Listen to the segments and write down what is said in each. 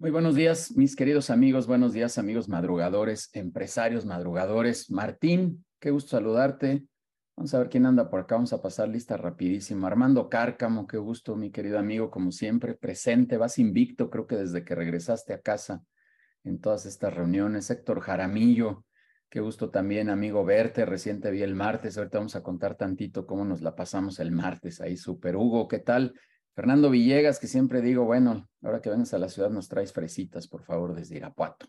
Muy buenos días, mis queridos amigos. Buenos días, amigos madrugadores, empresarios madrugadores. Martín, qué gusto saludarte. Vamos a ver quién anda por acá. Vamos a pasar lista rapidísimo. Armando Cárcamo, qué gusto, mi querido amigo, como siempre, presente. Vas invicto, creo que desde que regresaste a casa en todas estas reuniones. Héctor Jaramillo, qué gusto también, amigo, verte. Recién te vi el martes. Ahorita vamos a contar tantito cómo nos la pasamos el martes ahí. Super Hugo, ¿qué tal? Fernando Villegas, que siempre digo, bueno, ahora que vengas a la ciudad nos traes fresitas, por favor, desde Irapuato.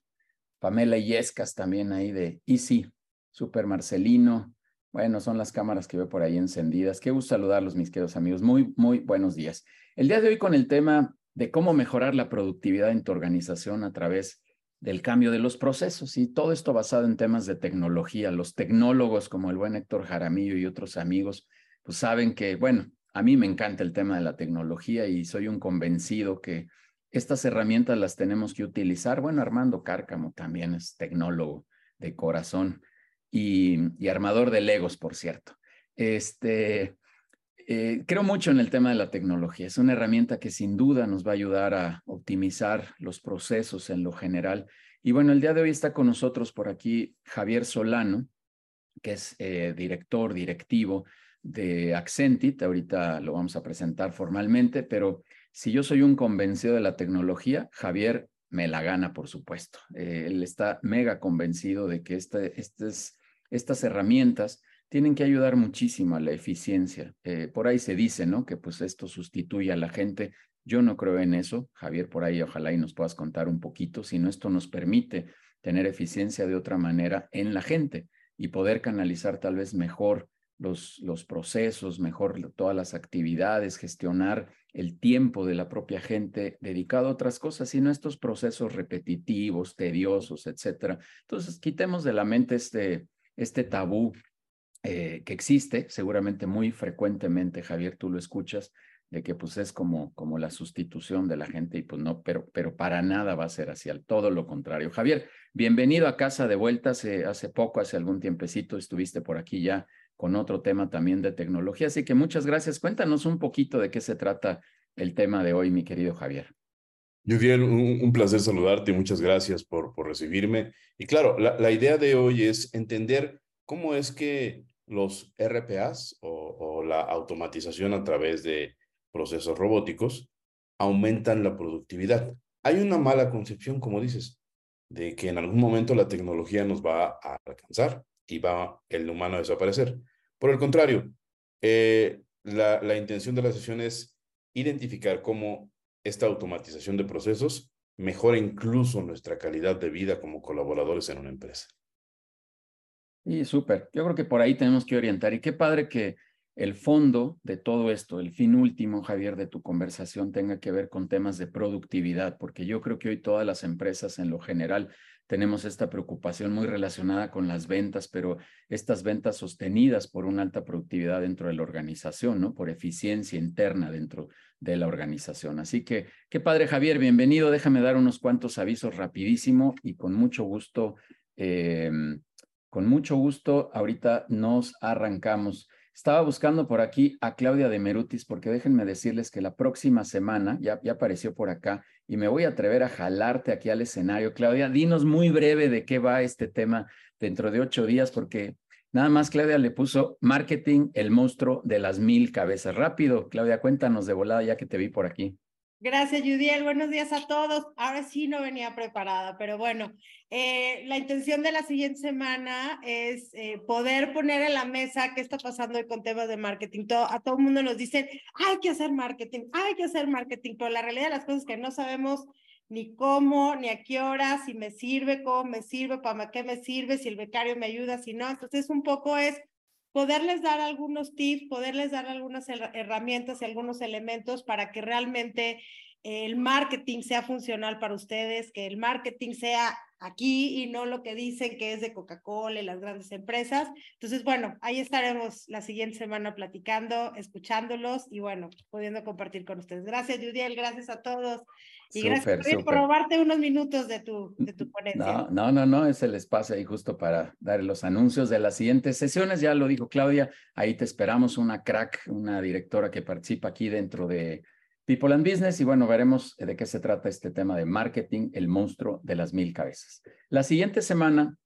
Pamela Yescas también ahí de Easy, Super Marcelino. Bueno, son las cámaras que veo por ahí encendidas. Qué gusto saludarlos, mis queridos amigos. Muy, muy buenos días. El día de hoy con el tema de cómo mejorar la productividad en tu organización a través del cambio de los procesos y todo esto basado en temas de tecnología. Los tecnólogos como el buen Héctor Jaramillo y otros amigos, pues saben que, bueno, a mí me encanta el tema de la tecnología y soy un convencido que estas herramientas las tenemos que utilizar. Bueno, Armando Cárcamo también es tecnólogo de corazón y, armador de Legos, por cierto. Este, eh, creo mucho en el tema de la tecnología. Es una herramienta que sin duda nos va a ayudar a optimizar los procesos en lo general. Y bueno, el día de hoy está con nosotros por aquí Javier Solano, que es eh, director, directivo de Accentit, ahorita lo vamos a presentar formalmente, pero si yo soy un convencido de la tecnología, Javier me la gana, por supuesto. Eh, él está mega convencido de que este, estas herramientas tienen que ayudar muchísimo a la eficiencia. Eh, por ahí se dice, ¿no? Que pues esto sustituye a la gente. Yo no creo en eso. Javier, por ahí ojalá y nos puedas contar un poquito, sino esto nos permite tener eficiencia de otra manera en la gente y poder canalizar tal vez mejor los, los procesos, mejor todas las actividades, gestionar el tiempo de la propia gente dedicado a otras cosas, sino estos procesos repetitivos, tediosos, etcétera. Entonces, quitemos de la mente este, este tabú eh, que existe, seguramente muy frecuentemente, Javier, tú lo escuchas, de que pues es como, como la sustitución de la gente y pues no, pero, pero para nada va a ser así, al todo lo contrario. Javier, bienvenido a casa de vuelta, hace, hace poco, hace algún tiempecito estuviste por aquí ya con otro tema también de tecnología. Así que muchas gracias. Cuéntanos un poquito de qué se trata el tema de hoy, mi querido Javier. Yudiel, un, un placer saludarte. Muchas gracias por, recibirme. Y claro, la, la, idea de hoy es entender cómo es que los RPAs o, o la automatización a través de procesos robóticos aumentan la productividad. Hay una mala concepción, como dices, de que en algún momento la tecnología nos va a alcanzar y va el humano a desaparecer. Por el contrario, eh, la, la intención de la sesión es identificar cómo esta automatización de procesos mejora incluso nuestra calidad de vida como colaboradores en una empresa. Y súper, yo creo que por ahí tenemos que orientar. Y qué padre que el fondo de todo esto, el fin último, Javier, de tu conversación tenga que ver con temas de productividad, porque yo creo que hoy todas las empresas en lo general tenemos esta preocupación muy relacionada con las ventas, pero estas ventas sostenidas por una alta productividad dentro de la organización, ¿no? Por eficiencia interna dentro de la organización. Así que, qué padre, Javier, bienvenido. Déjame dar unos cuantos avisos rapidísimo y con mucho gusto, eh, con mucho gusto, ahorita nos arrancamos. Estaba buscando por aquí a Claudia de Merutis, porque déjenme decirles que la próxima semana, ya, ya apareció por acá, y me voy a atrever a jalarte aquí al escenario. Claudia, dinos muy breve de qué va este tema dentro de ocho días, porque nada más Claudia le puso marketing, el monstruo de las mil cabezas. Rápido, Claudia, cuéntanos de volada ya que te vi por aquí. Gracias, Judiel. Buenos días a todos. Ahora sí no venía preparada, pero bueno, eh, la intención de la siguiente semana es eh, poder poner en la mesa qué está pasando hoy con temas de marketing. Todo, a todo el mundo nos dicen, hay que hacer marketing, hay que hacer marketing, pero la realidad de las cosas es que no sabemos ni cómo, ni a qué hora, si me sirve, cómo me sirve, para qué me sirve, si el becario me ayuda, si no. Entonces, un poco es poderles dar algunos tips, poderles dar algunas herramientas y algunos elementos para que realmente el marketing sea funcional para ustedes, que el marketing sea aquí y no lo que dicen que es de Coca-Cola y las grandes empresas. Entonces, bueno, ahí estaremos la siguiente semana platicando, escuchándolos y bueno, pudiendo compartir con ustedes. Gracias, Judiel, gracias a todos. Y gracias por robarte unos minutos de tu, de tu ponencia. No, no, no, no, es el espacio ahí justo para dar los anuncios de las siguientes sesiones. Ya lo dijo Claudia, ahí te esperamos una crack, una directora que participa aquí dentro de People Business y bueno, veremos de qué se trata este tema de marketing, el monstruo de las mil cabezas. La siguiente semana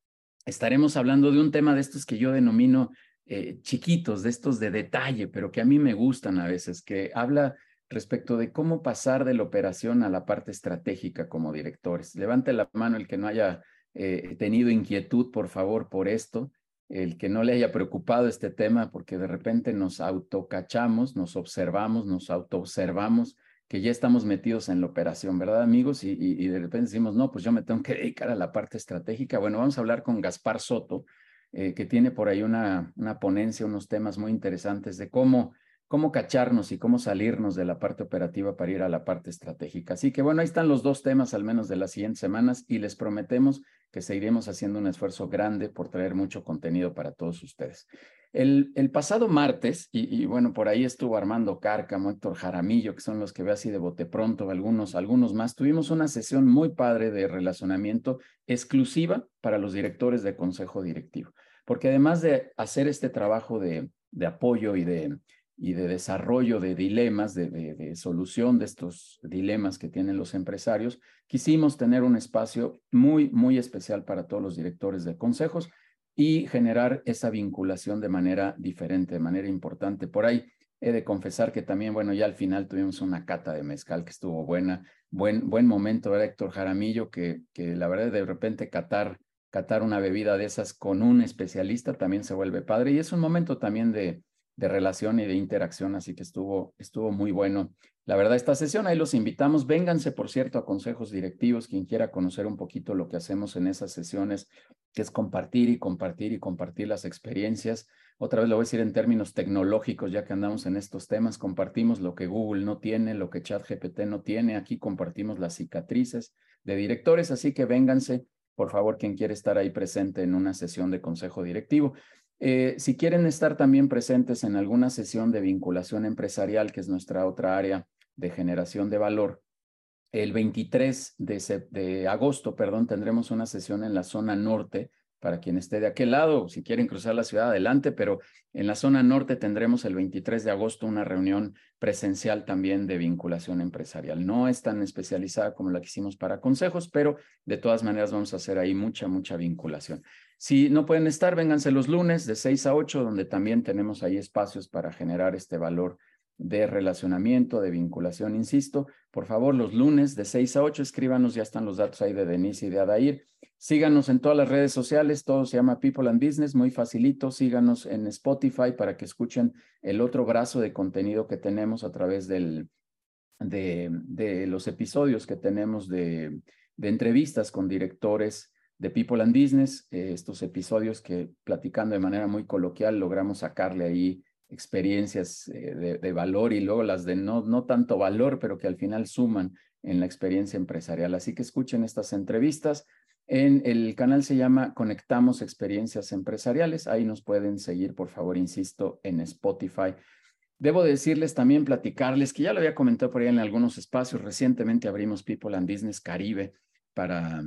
estaremos hablando de un tema de estos que yo denomino eh, chiquitos, de estos de detalle, pero que a mí me gustan a veces, que habla respecto de cómo pasar de la operación a la parte estratégica como directores. Levante la mano el que no haya eh, tenido inquietud, por favor, por esto, el que no le haya preocupado este tema, porque de repente nos autocachamos, nos observamos, nos autoobservamos que ya estamos metidos en la operación, ¿verdad, amigos? Y, de repente decimos, no, pues yo me tengo que dedicar a la parte estratégica. Bueno, vamos a hablar con Gaspar Soto, eh, que tiene por ahí una, una ponencia, unos temas muy interesantes de cómo cómo cacharnos y cómo salirnos de la parte operativa para ir a la parte estratégica. Así que bueno, ahí están los dos temas al menos de las siguientes semanas y les prometemos que seguiremos haciendo un esfuerzo grande por traer mucho contenido para todos ustedes. El, pasado martes, y, bueno, por ahí estuvo Armando Cárcamo, Héctor Jaramillo, que son los que ve así de bote pronto, algunos, algunos más, tuvimos una sesión muy padre de relacionamiento exclusiva para los directores de consejo directivo, porque además de hacer este trabajo de, de apoyo y de y de desarrollo de dilemas, de, solución de estos dilemas que tienen los empresarios, quisimos tener un espacio muy, muy especial para todos los directores de consejos y generar esa vinculación de manera diferente, de manera importante. Por ahí he de confesar que también, bueno, ya al final tuvimos una cata de mezcal que estuvo buena, buen, buen momento, ¿verdad, Héctor Jaramillo? Que, que la verdad de repente catar, catar una bebida de esas con un especialista también se vuelve padre y es un momento también de de relación y de interacción, así que estuvo, estuvo muy bueno. La verdad, esta sesión, ahí los invitamos. Vénganse, por cierto, a consejos directivos, quien quiera conocer un poquito lo que hacemos en esas sesiones, que es compartir y compartir y compartir las experiencias. Otra vez lo voy a decir en términos tecnológicos, ya que andamos en estos temas, compartimos lo que Google no tiene, lo que ChatGPT no tiene. Aquí compartimos las cicatrices de directores, así que vénganse, por favor, quien quiere estar ahí presente en una sesión de consejo directivo. Eh, si quieren estar también presentes en alguna sesión de vinculación empresarial, que es nuestra otra área de generación de valor, el 23 de, de agosto, perdón, tendremos una sesión en la zona norte para quien esté de aquel lado, si quieren cruzar la ciudad adelante, pero en la zona norte tendremos el 23 de agosto una reunión presencial también de vinculación empresarial. No es tan especializada como la que hicimos para consejos, pero de todas maneras vamos a hacer ahí mucha, mucha vinculación. Si no pueden estar, vénganse los lunes de 6 a 8, donde también tenemos ahí espacios para generar este valor de relacionamiento, de vinculación, insisto. Por favor, los lunes de 6 a 8, escríbanos, ya están los datos ahí de Denise y de Adair. Síganos en todas las redes sociales, todo se llama People and Business, muy facilito. Síganos en Spotify para que escuchen el otro brazo de contenido que tenemos a través de, de los episodios que tenemos de entrevistas con directores de People and Business, eh, estos episodios que platicando de manera muy coloquial logramos sacarle ahí experiencias eh, de, valor y luego las de no, no tanto valor, pero que al final suman en la experiencia empresarial. Así que escuchen estas entrevistas. En el canal se llama Conectamos Experiencias Empresariales. Ahí nos pueden seguir, por favor, insisto, en Spotify. Debo decirles también, platicarles, que ya lo había comentado por ahí en algunos espacios. Recientemente abrimos People and Business Caribe para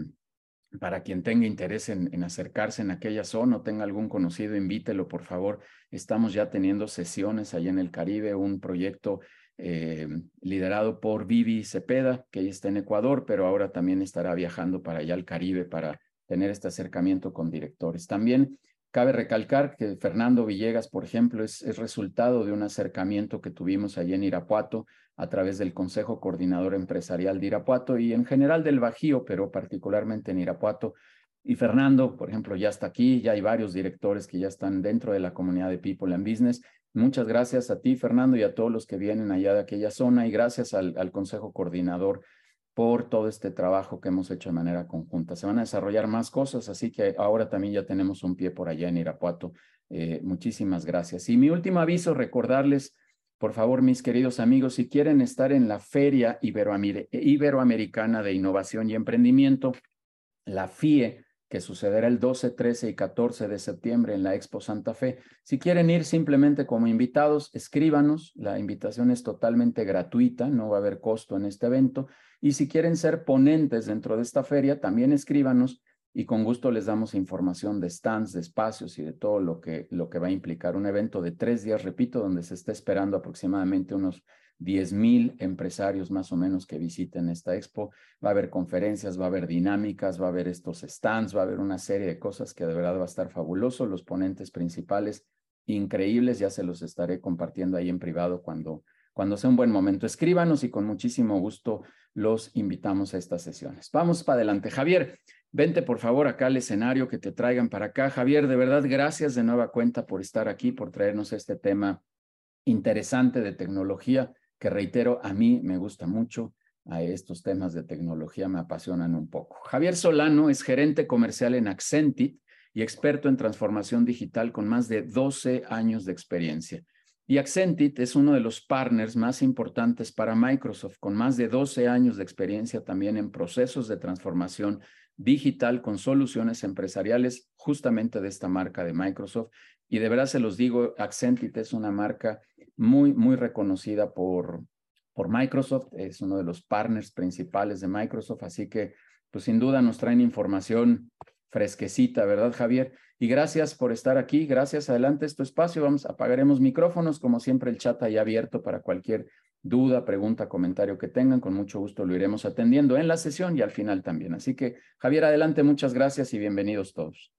para quien tenga interés en, acercarse en aquella zona o tenga algún conocido, invítelo, por favor. Estamos ya teniendo sesiones allá en el Caribe, un proyecto eh, liderado por Vivi Cepeda, que ella está en Ecuador, pero ahora también estará viajando para allá al Caribe para tener este acercamiento con directores. También cabe recalcar que Fernando Villegas, por ejemplo, es, es resultado de un acercamiento que tuvimos allá en Irapuato a través del Consejo Coordinador Empresarial de Irapuato y en general del Bajío, pero particularmente en Irapuato. Y Fernando, por ejemplo, ya está aquí, ya hay varios directores que ya están dentro de la comunidad de People and Business. Muchas gracias a ti, Fernando, y a todos los que vienen allá de aquella zona y gracias al, Consejo Coordinador por todo este trabajo que hemos hecho de manera conjunta. Se van a desarrollar más cosas, así que ahora también ya tenemos un pie por allá en Irapuato. Eh, muchísimas gracias. Y mi último aviso, recordarles por favor, mis queridos amigos, si quieren estar en la Feria Iberoamericana de Innovación y Emprendimiento, la FIE, que sucederá el 12, 13 y 14 de septiembre en la Expo Santa Fe. Si quieren ir simplemente como invitados, escríbanos. La invitación es totalmente gratuita, no va a haber costo en este evento. Y si quieren ser ponentes dentro de esta feria, también escríbanos y con gusto les damos información de stands, de espacios y de todo lo que, lo que va a implicar un evento de tres días, repito, donde se está esperando aproximadamente unos 10 mil empresarios más o menos que visiten esta expo. Va a haber conferencias, va a haber dinámicas, va a haber estos stands, va a haber una serie de cosas que de verdad va a estar fabuloso. Los ponentes principales increíbles, ya se los estaré compartiendo ahí en privado cuando, cuando sea un buen momento. Escríbanos y con muchísimo gusto los invitamos a estas sesiones. Vamos para adelante. Javier, vente por favor acá al escenario que te traigan para acá. Javier, de verdad, gracias de nueva cuenta por estar aquí, por traernos este tema interesante de tecnología que reitero, a mí me gusta mucho. Estos temas de tecnología me apasionan un poco. Javier Solano es gerente comercial en Accentit y experto en transformación digital con más de 12 años de experiencia. Y Accentit es uno de los partners más importantes para Microsoft, con más de 12 años de experiencia también en procesos de transformación digital con soluciones empresariales justamente de esta marca de Microsoft. Y de verdad se los digo, Accentit es una marca muy, muy reconocida por, por Microsoft, es uno de los partners principales de Microsoft, así que pues sin duda nos traen información fresquecita, ¿verdad, Javier? Y gracias por estar aquí, gracias, adelante es tu espacio, vamos, apagaremos micrófonos, como siempre el chat ahí abierto para cualquier duda, pregunta, comentario que tengan, con mucho gusto lo iremos atendiendo en la sesión y al final también. Así que, Javier, adelante, muchas gracias y bienvenidos todos.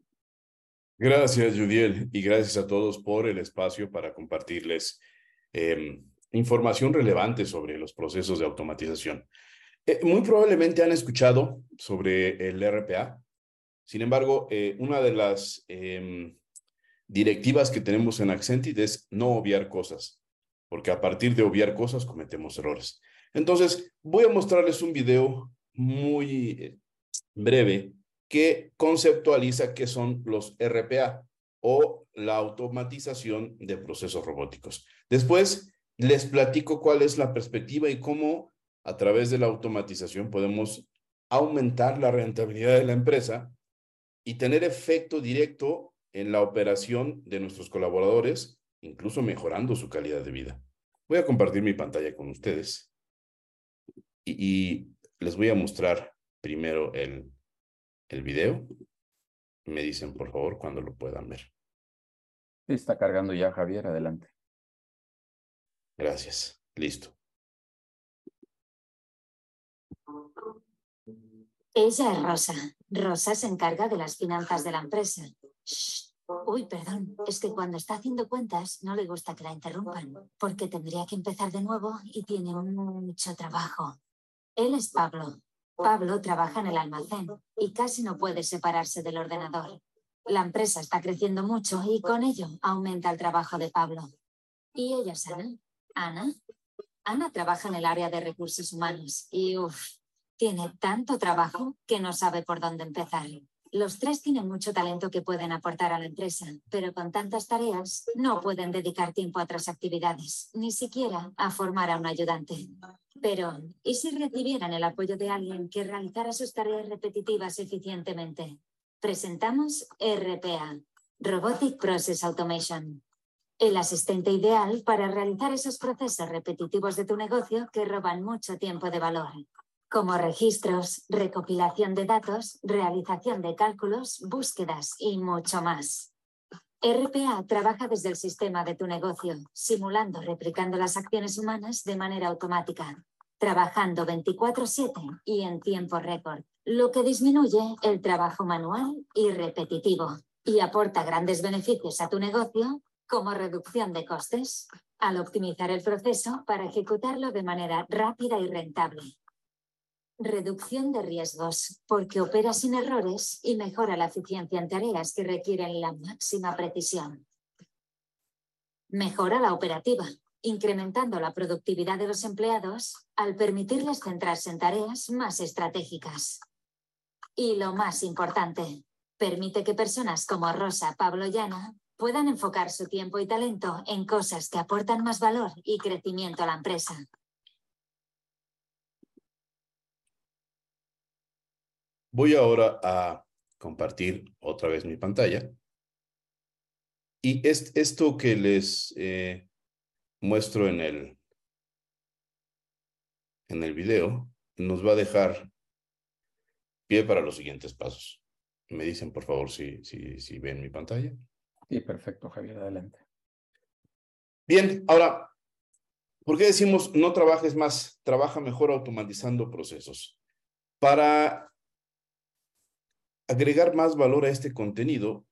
Gracias, Judiel, y gracias a todos por el espacio para compartirles Em, información relevante sobre los procesos de automatización. Eh, muy probablemente han escuchado sobre el RPA. Sin embargo, eh, una de las em, directivas que tenemos en Accentit es no obviar cosas, porque a partir de obviar cosas cometemos errores. Entonces, voy a mostrarles un video muy eh, breve que conceptualiza qué son los RPA o la automatización de procesos robóticos. Después les platico cuál es la perspectiva y cómo a través de la automatización podemos aumentar la rentabilidad de la empresa y tener efecto directo en la operación de nuestros colaboradores, incluso mejorando su calidad de vida. Voy a compartir mi pantalla con ustedes y, les voy a mostrar primero el, el video. Me dicen, por favor, cuando lo puedan ver. Está cargando ya, Javier. Adelante. Gracias. Listo. Ella es Rosa. Rosa se encarga de las finanzas de la empresa. Uy, perdón. Es que cuando está haciendo cuentas no le gusta que la interrumpan, porque tendría que empezar de nuevo y tiene mucho trabajo. Él es Pablo. Pablo trabaja en el almacén y casi no puede separarse del ordenador. La empresa está creciendo mucho y con ello aumenta el trabajo de Pablo. ¿Y ella es Ana? Ana. Trabaja en el área de recursos humanos y, uff, tiene tanto trabajo que no sabe por dónde empezar. Los tres tienen mucho talento que pueden aportar a la empresa, pero con tantas tareas no pueden dedicar tiempo a otras actividades, ni siquiera a formar a un ayudante. Pero, ¿y si recibieran el apoyo de alguien que realizara sus tareas repetitivas eficientemente? Presentamos RPA, Robotic Process Automation el asistente ideal para realizar esos procesos repetitivos de tu negocio que roban mucho tiempo de valor, como registros, recopilación de datos, realización de cálculos, búsquedas y mucho más. RPA trabaja desde el sistema de tu negocio, simulando, replicando las acciones humanas de manera automática, trabajando 24/7 y en tiempo récord, lo que disminuye el trabajo manual y repetitivo y aporta grandes beneficios a tu negocio como reducción de costes, al optimizar el proceso para ejecutarlo de manera rápida y rentable. Reducción de riesgos, porque opera sin errores y mejora la eficiencia en tareas que requieren la máxima precisión. Mejora la operativa, incrementando la productividad de los empleados al permitirles centrarse en tareas más estratégicas. Y lo más importante, permite que personas como Rosa, Pablo y Ana puedan enfocar su tiempo y talento en cosas que aportan más valor y crecimiento a la empresa. Voy ahora a compartir otra vez mi pantalla. Y es, esto que les eh, muestro en el, en el video nos va a dejar pie para los siguientes pasos. Me dicen, por favor, si, si, si ven mi pantalla. Sí, perfecto, Javier, adelante. Bien, ahora, ¿Por qué decimos no trabajes más, trabaja mejor automatizando procesos? Para agregar más valor a este contenido,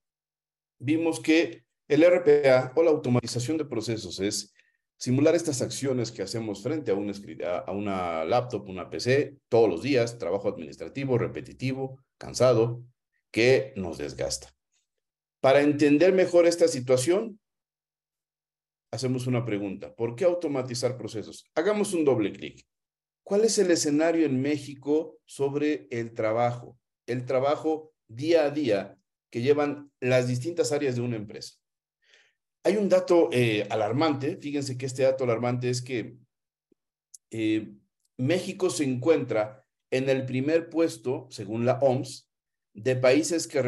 vimos que el RPA o la automatización de procesos es simular estas acciones que hacemos frente a una, a una laptop, una PC, todos los días, trabajo administrativo, repetitivo, cansado, que nos desgasta. Para entender mejor esta situación, hacemos una pregunta. ¿Por qué automatizar procesos? Hagamos un doble clic. ¿Cuál es el escenario en México sobre el trabajo? El trabajo día a día que llevan las distintas áreas de una empresa. Hay un dato eh, alarmante, fíjense que este dato alarmante es que eh, México se encuentra en el primer puesto, según la OMS, de países que,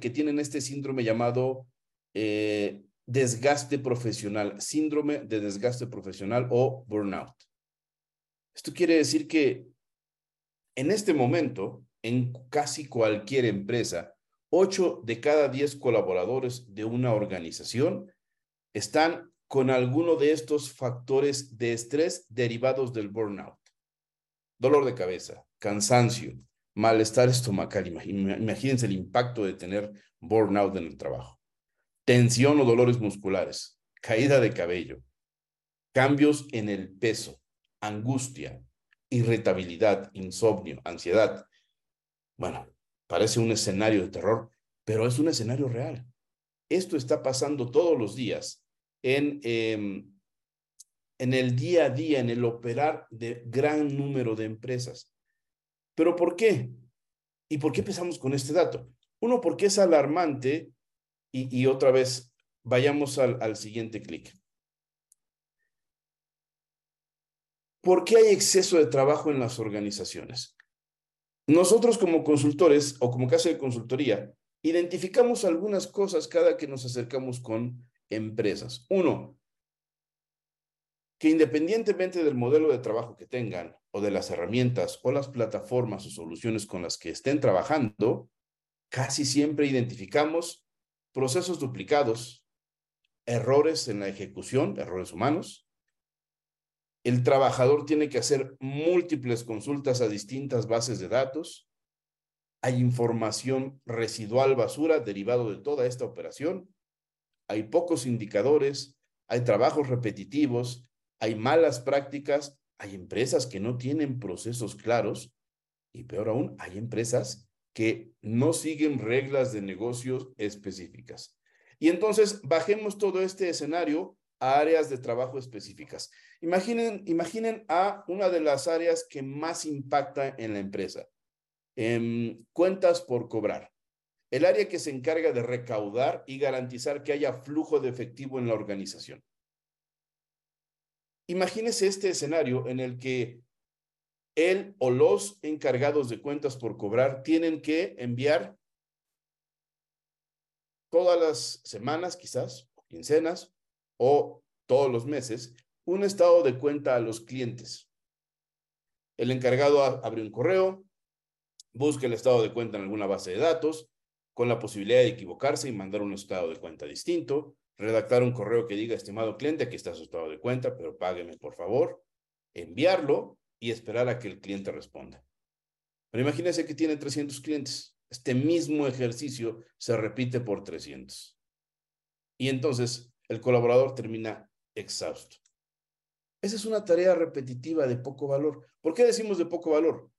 que tienen este síndrome llamado eh, desgaste profesional, síndrome de desgaste profesional o burnout. Esto quiere decir que en este momento, en casi cualquier empresa, 8 de cada 10 colaboradores de una organización están con alguno de estos factores de estrés derivados del burnout. Dolor de cabeza, cansancio, malestar estomacal. Imagínense el impacto de tener burnout en el trabajo tensión o dolores musculares, caída de cabello, cambios en el peso, angustia, irritabilidad, insomnio, ansiedad. Bueno, parece un escenario de terror, pero es un escenario real. Esto está pasando todos los días en, em, en el día a día, en el operar de gran número de empresas. ¿Pero por qué? ¿Y por qué empezamos con este dato? Uno, porque es alarmante y, otra vez, vayamos al, siguiente clic. ¿Por qué hay exceso de trabajo en las organizaciones? Nosotros como consultores o como casa de consultoría, identificamos algunas cosas cada que nos acercamos con empresas. Uno, que independientemente del modelo de trabajo que tengan o de las herramientas o las plataformas o soluciones con las que estén trabajando, casi siempre identificamos procesos duplicados, errores en la ejecución, errores humanos. El trabajador tiene que hacer múltiples consultas a distintas bases de datos. Hay información residual basura derivado de toda esta operación. Hay pocos indicadores, hay trabajos repetitivos, hay malas prácticas, hay empresas que no tienen procesos claros y peor aún, hay empresas que no siguen reglas de negocios específicas. Y entonces bajemos todo este escenario a áreas de trabajo específicas. Imaginen, imaginen a una de las áreas que más impacta en la empresa. Em, cuentas por cobrar. El área que se encarga de recaudar y garantizar que haya flujo de efectivo en la organización. Imagínese este escenario en el que él o los encargados de cuentas por cobrar tienen que enviar todas las semanas, quizás, quincenas, o todos los meses, un estado de cuenta a los clientes. El encargado abre un correo, busca el estado de cuenta en alguna base de datos, con la posibilidad de equivocarse y mandar un estado de cuenta distinto, redactar un correo que diga, estimado cliente, aquí está su estado de cuenta, pero págueme por favor, enviarlo y esperar a que el cliente responda. Pero imagínense que tiene 300 clientes. Este mismo ejercicio se repite por 300. Y entonces el colaborador termina exhausto. Esa es una tarea repetitiva de poco valor. ¿Por qué decimos de poco valor?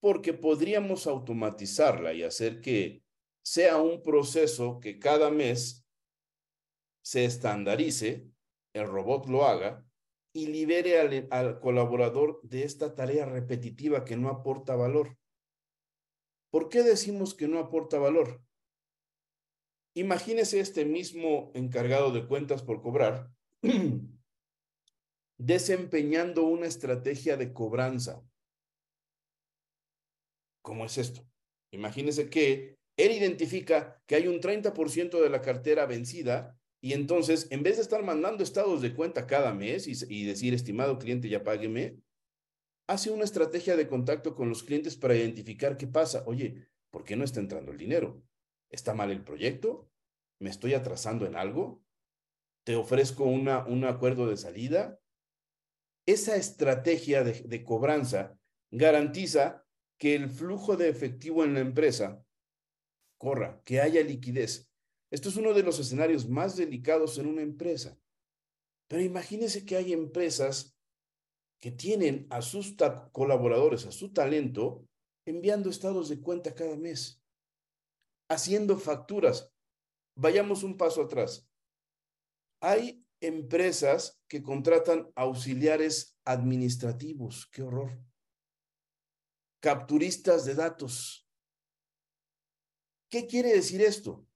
Porque podríamos automatizarla y hacer que sea un proceso que cada mes se estandarice, el robot lo haga y libere al, colaborador de esta tarea repetitiva que no aporta valor. ¿Por qué decimos que no aporta valor? Imagínese este mismo encargado de cuentas por cobrar desempeñando una estrategia de cobranza. ¿Cómo es esto? Imagínese que él identifica que hay un 30% de la cartera vencida y entonces, en vez de estar mandando estados de cuenta cada mes y, decir, estimado cliente, ya págueme, hace una estrategia de contacto con los clientes para identificar qué pasa. Oye, ¿por qué no está entrando el dinero? ¿Está mal el proyecto? ¿Me estoy atrasando en algo? ¿Te ofrezco una, un acuerdo de salida? esa estrategia de, de cobranza garantiza que el flujo de efectivo en la empresa corra, que haya liquidez. Esto es uno de los escenarios más delicados en una empresa. Pero imagínense que hay empresas que tienen a sus colaboradores, a su talento, enviando estados de cuenta cada mes, haciendo facturas. Vayamos un paso atrás. Hay empresas que contratan auxiliares administrativos. ¡Qué horror! Capturistas de datos. ¿Qué quiere decir esto?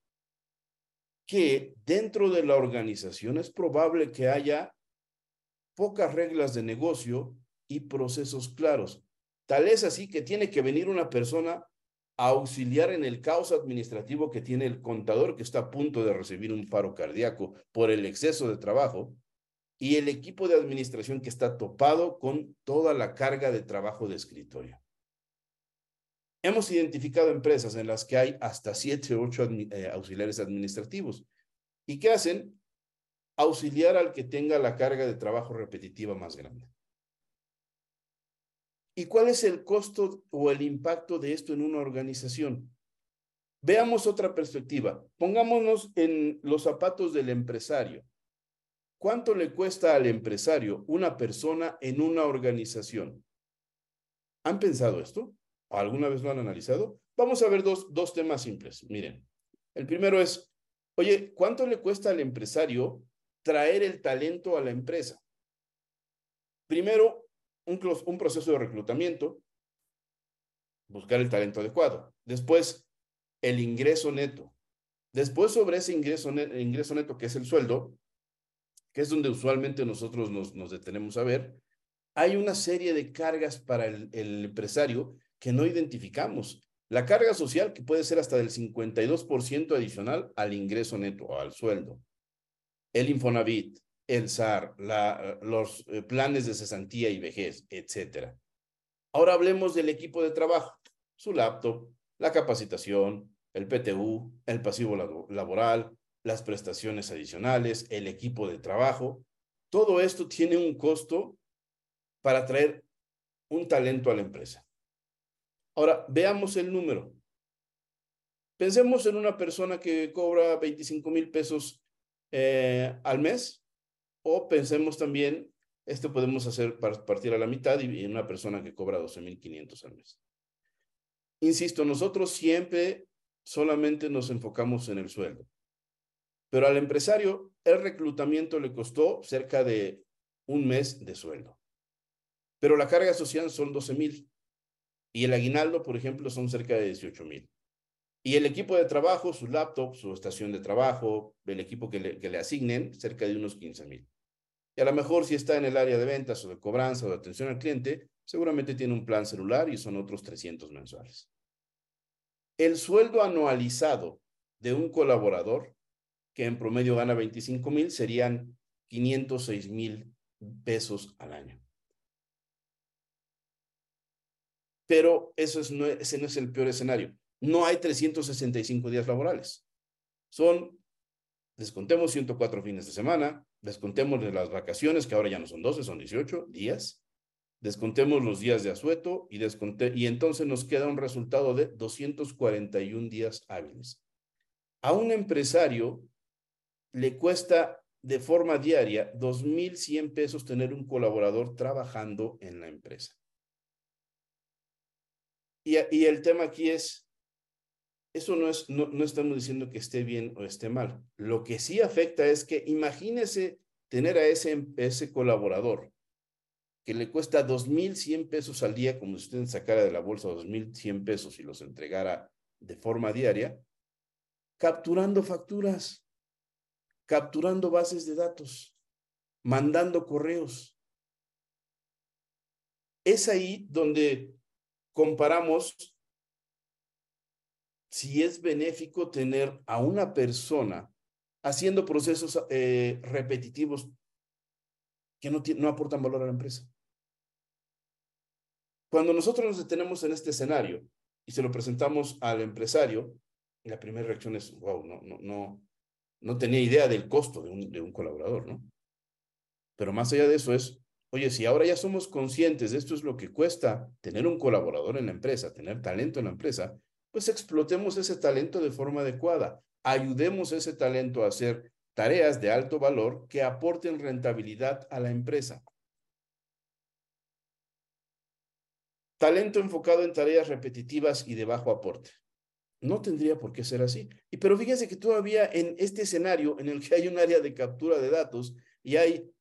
Que dentro de la organización es probable que haya pocas reglas de negocio y procesos claros. Tal es así que tiene que venir una persona a auxiliar en el caos administrativo que tiene el contador que está a punto de recibir un paro cardíaco por el exceso de trabajo y el equipo de administración que está topado con toda la carga de trabajo de escritorio. Hemos identificado empresas en las que hay hasta siete o ocho eh, auxiliares administrativos. ¿Y qué hacen? auxiliar al que tenga la carga de trabajo repetitiva más grande. ¿Y cuál es el costo o el impacto de esto en una organización? Veamos otra perspectiva. Pongámonos en los zapatos del empresario. ¿Cuánto le cuesta al empresario una persona en una organización? ¿Han pensado esto? ¿Alguna vez lo han analizado? Vamos a ver dos, dos temas simples. Miren, el primero es, oye, ¿cuánto le cuesta al empresario traer el talento a la empresa. Primero, un, proceso de reclutamiento, buscar el talento adecuado. Después, el ingreso neto. Después, sobre ese ingreso, neto, ingreso neto, que es el sueldo, que es donde usualmente nosotros nos, nos detenemos a ver, hay una serie de cargas para el empresario que no identificamos. La carga social que puede ser hasta del 52% adicional al ingreso neto o al sueldo el Infonavit, el SAR, los eh, planes de cesantía y vejez, etc. Ahora hablemos del equipo de trabajo, su laptop, la capacitación, el PTU, el pasivo laboral, las prestaciones adicionales, el equipo de trabajo. Todo esto tiene un costo para traer un talento a la empresa. Ahora, veamos el número. Pensemos en una persona que cobra 25 mil pesos eh, al mes o pensemos también, esto podemos hacer partir a la mitad y, una persona que cobra 12.500 al mes. Insisto, nosotros siempre solamente nos enfocamos en el sueldo, pero al empresario el reclutamiento le costó cerca de un mes de sueldo, pero la carga social son 12.000 y el aguinaldo, por ejemplo, son cerca de 18.000. Y el equipo de trabajo, su laptop, su estación de trabajo, el equipo que le, que le asignen, cerca de unos 15 mil. Y a lo mejor si está en el área de ventas o de cobranza o de atención al cliente, seguramente tiene un plan celular y son otros 300 mensuales. El sueldo anualizado de un colaborador, que en promedio gana 25 mil, serían 506 mil pesos al año. Pero eso es, no, ese no es el peor escenario no hay 365 días laborales. Son, descontemos 104 fines de semana, descontemos de las vacaciones, que ahora ya no son 12, son 18 días, descontemos los días de asueto y, y entonces nos queda un resultado de 241 días hábiles. A un empresario le cuesta de forma diaria 2.100 pesos tener un colaborador trabajando en la empresa. Y, el tema aquí es, eso no es, no, no estamos diciendo que esté bien o esté mal. Lo que sí afecta es que imagínese tener a ese, ese colaborador que le cuesta 2.100 pesos al día, como si usted sacara de la bolsa 2.100 pesos y los entregara de forma diaria, capturando facturas, capturando bases de datos, mandando correos. Es ahí donde comparamos si es benéfico tener a una persona haciendo procesos eh, repetitivos que no, no aportan valor a la empresa. Cuando nosotros nos detenemos en este escenario y se lo presentamos al empresario, la primera reacción es, wow, no, no, no, no tenía idea del costo de un, de un colaborador, ¿no? Pero más allá de eso es, oye, si ahora ya somos conscientes de esto es lo que cuesta tener un colaborador en la empresa, tener talento en la empresa, pues explotemos ese talento de forma adecuada. Ayudemos ese talento a hacer tareas de alto valor que aporten rentabilidad a la empresa. Talento enfocado en tareas repetitivas y de bajo aporte. No tendría por qué ser así. Y pero fíjense que todavía en este escenario en el que hay un área de captura de datos y hay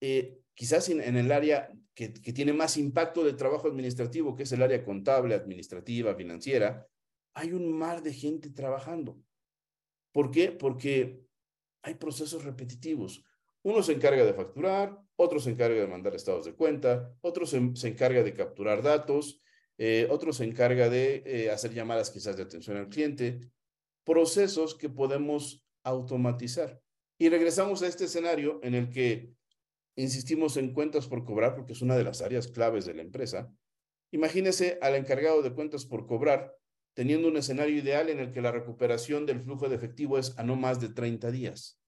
eh, quizás en, el área que, tiene más impacto de trabajo administrativo, que es el área contable, administrativa, financiera, hay un mar de gente trabajando. ¿Por qué? Porque hay procesos repetitivos. Uno se encarga de facturar, otro se encarga de mandar estados de cuenta, otro se, encarga de capturar datos, eh, otro se encarga de eh, hacer llamadas quizás de atención al cliente, procesos que podemos automatizar. Y regresamos a este escenario en el que insistimos en cuentas por cobrar, porque es una de las áreas claves de la empresa. Imagínese al encargado de cuentas por cobrar teniendo un escenario ideal en el que la recuperación del flujo de efectivo es a no más de 30 días.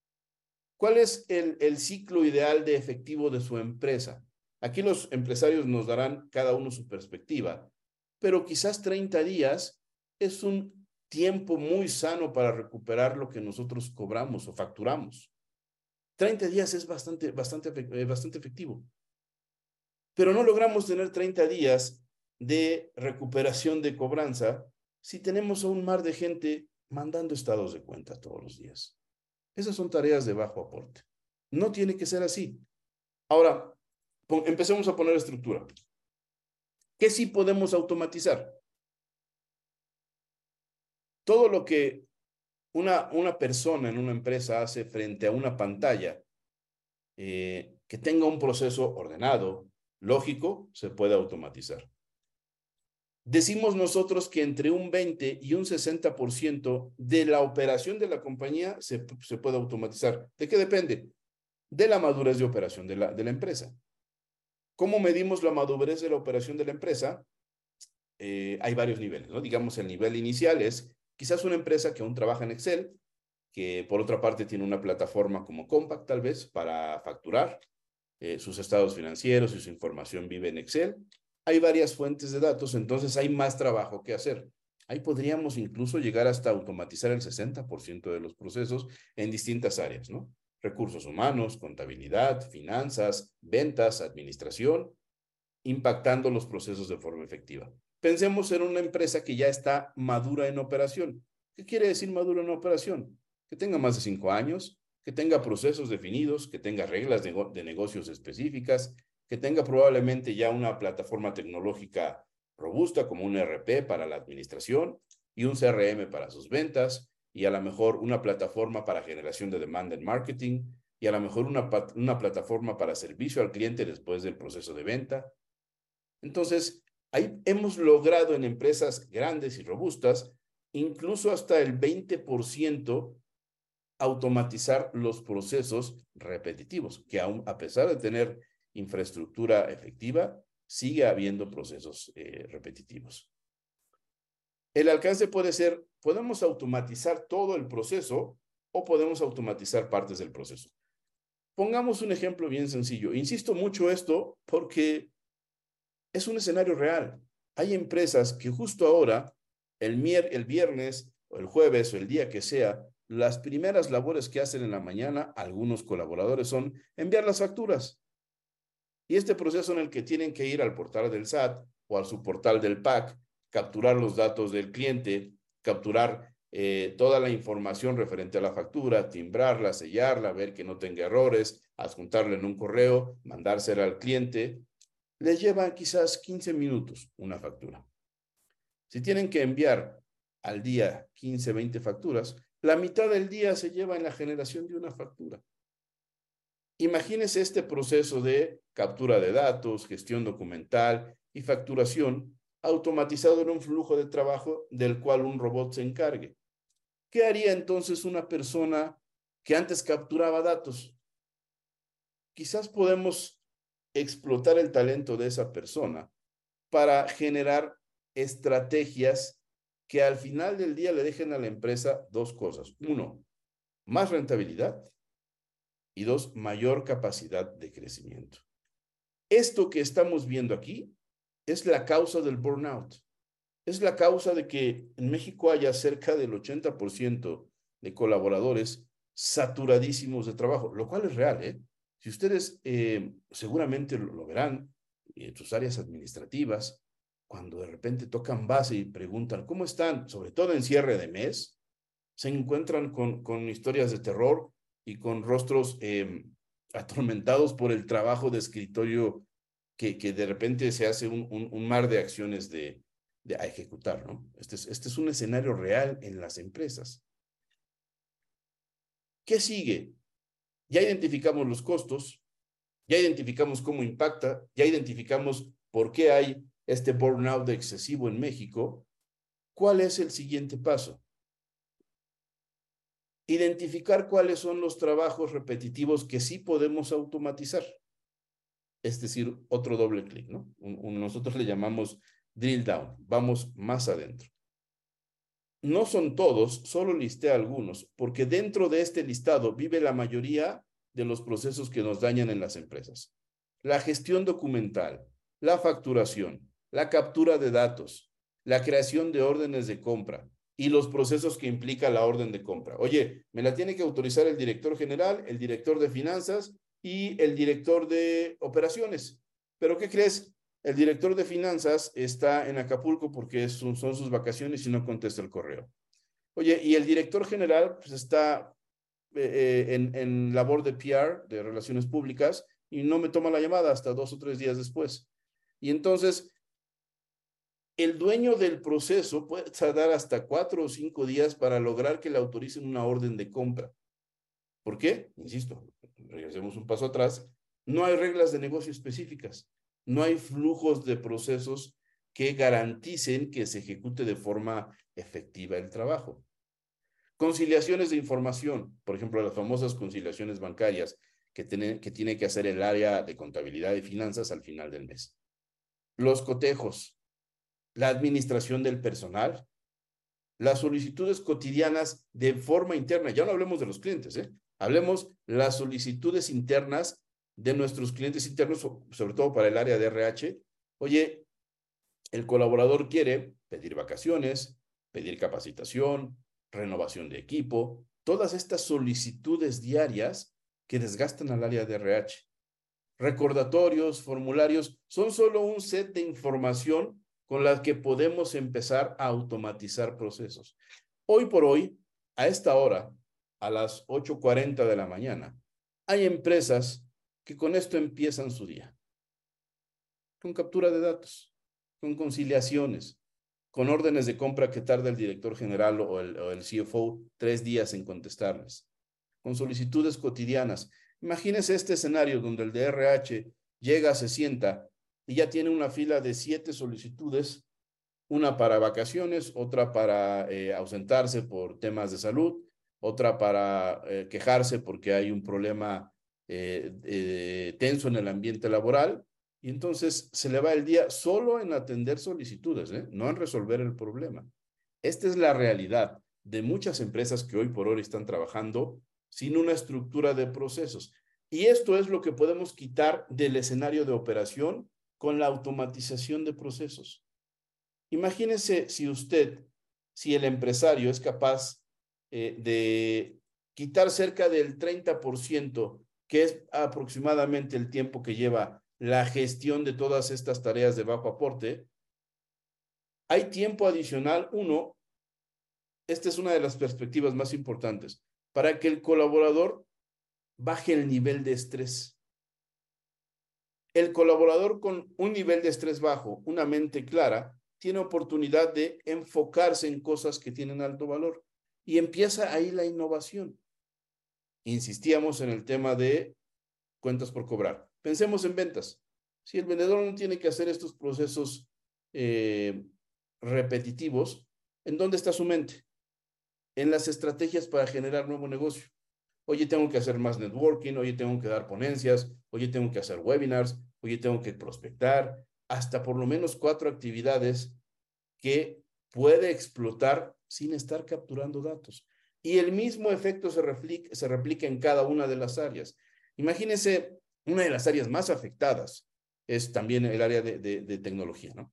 ¿Cuál es el, el ciclo ideal de efectivo de su empresa? Aquí los empresarios nos darán cada uno su perspectiva, pero quizás 30 días es un tiempo muy sano para recuperar lo que nosotros cobramos o facturamos. 30 días es bastante, bastante, eh, bastante efectivo. Pero no logramos tener 30 días de recuperación de cobranza si tenemos a un mar de gente mandando estados de cuenta todos los días? Esas son tareas de bajo aporte. No tiene que ser así. Ahora, empecemos a poner estructura. ¿Qué sí podemos automatizar? Todo lo que una, una persona en una empresa hace frente a una pantalla eh, que tenga un proceso ordenado, lógico, se puede automatizar. Decimos nosotros que entre un 20 y un 60% de la operación de la compañía se, se, puede automatizar. ¿De qué depende? De la madurez de operación de la, de la empresa. ¿Cómo medimos la madurez de la operación de la empresa? Eh, hay varios niveles, ¿no? Digamos, el nivel inicial es quizás una empresa que aún trabaja en Excel, que por otra parte tiene una plataforma como Compact tal vez para facturar, eh, sus estados financieros y su información vive en Excel, hay varias fuentes de datos, entonces hay más trabajo que hacer. Ahí podríamos incluso llegar hasta automatizar el 60% de los procesos en distintas áreas, ¿no? Recursos humanos, contabilidad, finanzas, ventas, administración, impactando los procesos de forma efectiva. Pensemos en una empresa que ya está madura en operación. ¿Qué quiere decir madura en operación? Que tenga más de cinco años, que tenga procesos definidos, que tenga reglas de, negocios específicas, que tenga probablemente ya una plataforma tecnológica robusta como un RP para la administración y un CRM para sus ventas y a lo mejor una plataforma para generación de demanda en marketing y a lo mejor una plataforma para servicio al cliente después del proceso de venta. Entonces, ahí hemos logrado en empresas grandes y robustas incluso hasta el 20% automatizar los procesos repetitivos, que aún a pesar de tener infraestructura efectiva, sigue habiendo procesos eh, repetitivos. El alcance puede ser, podemos automatizar todo el proceso o podemos automatizar partes del proceso. Pongamos un ejemplo bien sencillo. Insisto mucho esto porque es un escenario real. Hay empresas que justo ahora, el, el viernes o el jueves o el día que sea, las primeras labores que hacen en la mañana algunos colaboradores son enviar las facturas. Y este proceso en el que tienen que ir al portal del SAT o al subportal del PAC, capturar los datos del cliente, capturar eh, toda la información referente a la factura, timbrarla, sellarla, ver que no tenga errores, adjuntarla en un correo, mandársela al cliente, les lleva quizás 15 minutos una factura. Si tienen que enviar al día 15, 20 facturas, la mitad del día se lleva en la generación de una factura. Imagínese este proceso de captura de datos, gestión documental y facturación automatizado en un flujo de trabajo del cual un robot se encargue. ¿Qué haría entonces una persona que antes capturaba datos? Quizás podemos explotar el talento de esa persona para generar estrategias que al final del día le dejen a la empresa dos cosas. Uno, más rentabilidad y dos, mayor capacidad de crecimiento. Esto que estamos viendo aquí es la causa del burnout. Es la causa de que en México haya cerca del 80% de colaboradores saturadísimos de trabajo, lo cual es real. ¿eh? Si ustedes eh, seguramente lo, verán en sus áreas administrativas, cuando de repente tocan base y preguntan, ¿cómo están? Sobre todo en cierre de mes, se encuentran con, con historias de terror y con rostros em, atormentados por el trabajo de escritorio que, que de repente se hace un, un, mar de acciones de, de, a ejecutar, ¿no? Este es, este es un escenario real en las empresas. ¿Qué sigue? Ya identificamos los costos, ya identificamos cómo impacta, ya identificamos por qué hay este burnout excesivo en México. ¿Cuál es el siguiente paso? identificar cuáles son los trabajos repetitivos que sí podemos automatizar. Es decir, otro doble clic, ¿no? nosotros le llamamos drill down, vamos más adentro. No son todos, solo listé algunos, porque dentro de este listado vive la mayoría de los procesos que nos dañan en las empresas. La gestión documental, la facturación, la captura de datos, la creación de órdenes de compra, y los procesos que implica la orden de compra. Oye, me la tiene que autorizar el director general, el director de finanzas y el director de operaciones. Pero ¿qué crees? El director de finanzas está en Acapulco porque son, sus vacaciones y no contesta el correo. Oye, y el director general pues, está eh, eh, en, en labor de PR, de relaciones públicas, y no me toma la llamada hasta dos o tres días después. Y entonces el dueño del proceso puede tardar hasta cuatro o cinco días para lograr que le autoricen una orden de compra. ¿Por qué? Insisto, regresemos un paso atrás. No hay reglas de negocio específicas. No hay flujos de procesos que garanticen que se ejecute de forma efectiva el trabajo. Conciliaciones de información, por ejemplo, las famosas conciliaciones bancarias que tiene, que hacer el área de contabilidad y finanzas al final del mes. Los cotejos, la administración del personal, las solicitudes cotidianas de forma interna. Ya no hablemos de los clientes, ¿eh? hablemos las solicitudes internas de nuestros clientes internos, sobre todo para el área de RH. Oye, el colaborador quiere pedir vacaciones, pedir capacitación, renovación de equipo, todas estas solicitudes diarias que desgastan al área de RH. Recordatorios, formularios, son solo un set de información con las que podemos empezar a automatizar procesos. Hoy por hoy, a esta hora, a las 8.40 de la mañana, hay empresas que con esto empiezan su día. Con captura de datos, con conciliaciones, con órdenes de compra que tarda el director general o el, CFO tres días en contestarles, con solicitudes cotidianas. Imagínese este escenario donde el DRH llega, se sienta y ya tiene una fila de siete solicitudes, una para vacaciones, otra para eh, ausentarse por temas de salud, otra para eh, quejarse porque hay un problema eh, tenso en el ambiente laboral, y entonces se le va el día solo en atender solicitudes, no en resolver el problema. Esta es la realidad de muchas empresas que hoy por hoy están trabajando sin una estructura de procesos. Y esto es lo que podemos quitar del escenario de operación con la automatización de procesos. Imagínese si usted, si el empresario es capaz eh, de quitar cerca del 30%, que es aproximadamente el tiempo que lleva la gestión de todas estas tareas de bajo aporte, hay tiempo adicional, uno, esta es una de las perspectivas más importantes, para que el colaborador baje el nivel de estrés el colaborador con un nivel de estrés bajo, una mente clara, tiene oportunidad de enfocarse en cosas que tienen alto valor y empieza ahí la innovación. Insistíamos en el tema de cuentas por cobrar. Pensemos en ventas. Si el vendedor no tiene que hacer estos procesos eh, repetitivos, ¿en dónde está su mente? En las estrategias para generar nuevo negocio. Oye, tengo que hacer más networking, oye, tengo que dar ponencias, oye, tengo que hacer webinars, oye, tengo que prospectar, hasta por lo menos cuatro actividades que puede explotar sin estar capturando datos. Y el mismo efecto se replica, se replica en cada una de las áreas. Imagínense una de las áreas más afectadas es también el área de, de, tecnología, ¿no?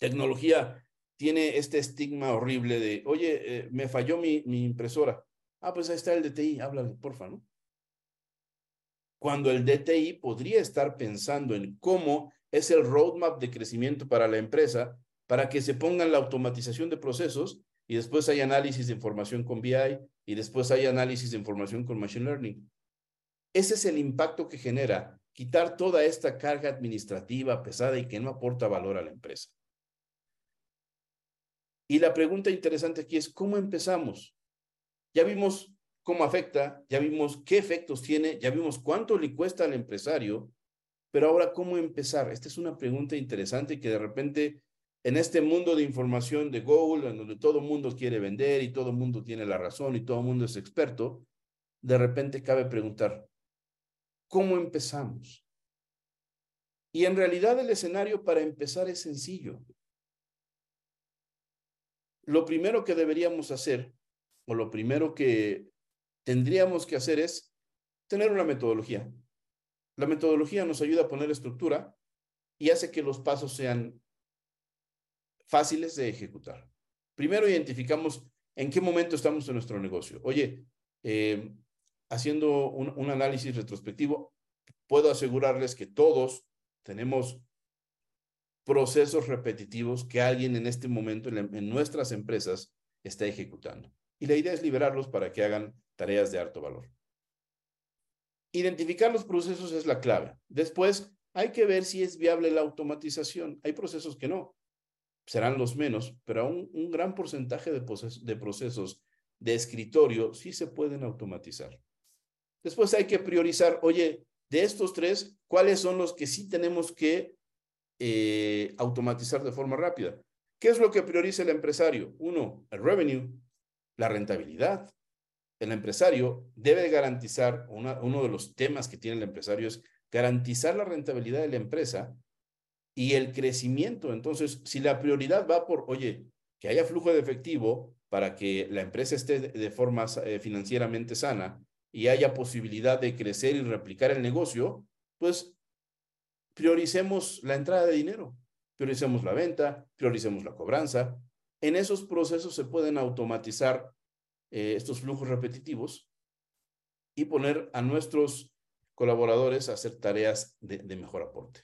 Tecnología tiene este estigma horrible de, oye, eh, me falló mi, mi impresora. Ah, pues ahí está el DTI, háblale, porfa, ¿no? Cuando el DTI podría estar pensando en cómo es el roadmap de crecimiento para la empresa para que se pongan la automatización de procesos y después hay análisis de información con BI y después hay análisis de información con Machine Learning. Ese es el impacto que genera quitar toda esta carga administrativa pesada y que no aporta valor a la empresa. Y la pregunta interesante aquí es, ¿cómo empezamos? Ya vimos cómo afecta, ya vimos qué efectos tiene, ya vimos cuánto le cuesta al empresario, pero ahora, ¿cómo empezar? Esta es una pregunta interesante que de repente en este mundo de información de Google, en donde todo el mundo quiere vender y todo el mundo tiene la razón y todo el mundo es experto, de repente cabe preguntar, ¿cómo empezamos? Y en realidad el escenario para empezar es sencillo. Lo primero que deberíamos hacer, o lo primero que tendríamos que hacer es tener una metodología. La metodología nos ayuda a poner estructura y hace que los pasos sean fáciles de ejecutar. Primero identificamos en qué momento estamos en nuestro negocio. Oye, eh, haciendo un, análisis retrospectivo, puedo asegurarles que todos tenemos procesos repetitivos que alguien en este momento en, nuestras empresas está ejecutando. Y la idea es liberarlos para que hagan tareas de alto valor. Identificar los procesos es la clave. Después, hay que ver si es viable la automatización. Hay procesos que no serán los menos, pero aún un gran porcentaje de, de procesos de escritorio sí se pueden automatizar. Después hay que priorizar, oye, de estos tres, ¿cuáles son los que sí tenemos que eh, automatizar de forma rápida? ¿Qué es lo que prioriza el empresario? Uno, el revenue, la rentabilidad. El empresario debe garantizar, uno de los temas que tiene el empresario es garantizar la rentabilidad de la empresa y el crecimiento. Entonces, si la prioridad va por, oye, que haya flujo de efectivo para que la empresa esté de forma eh, financieramente sana y haya posibilidad de crecer y replicar el negocio, pues prioricemos la entrada de dinero, prioricemos la venta, prioricemos la cobranza. En esos procesos se pueden automatizar eh, estos flujos repetitivos y poner a nuestros colaboradores a hacer tareas de mejor aporte.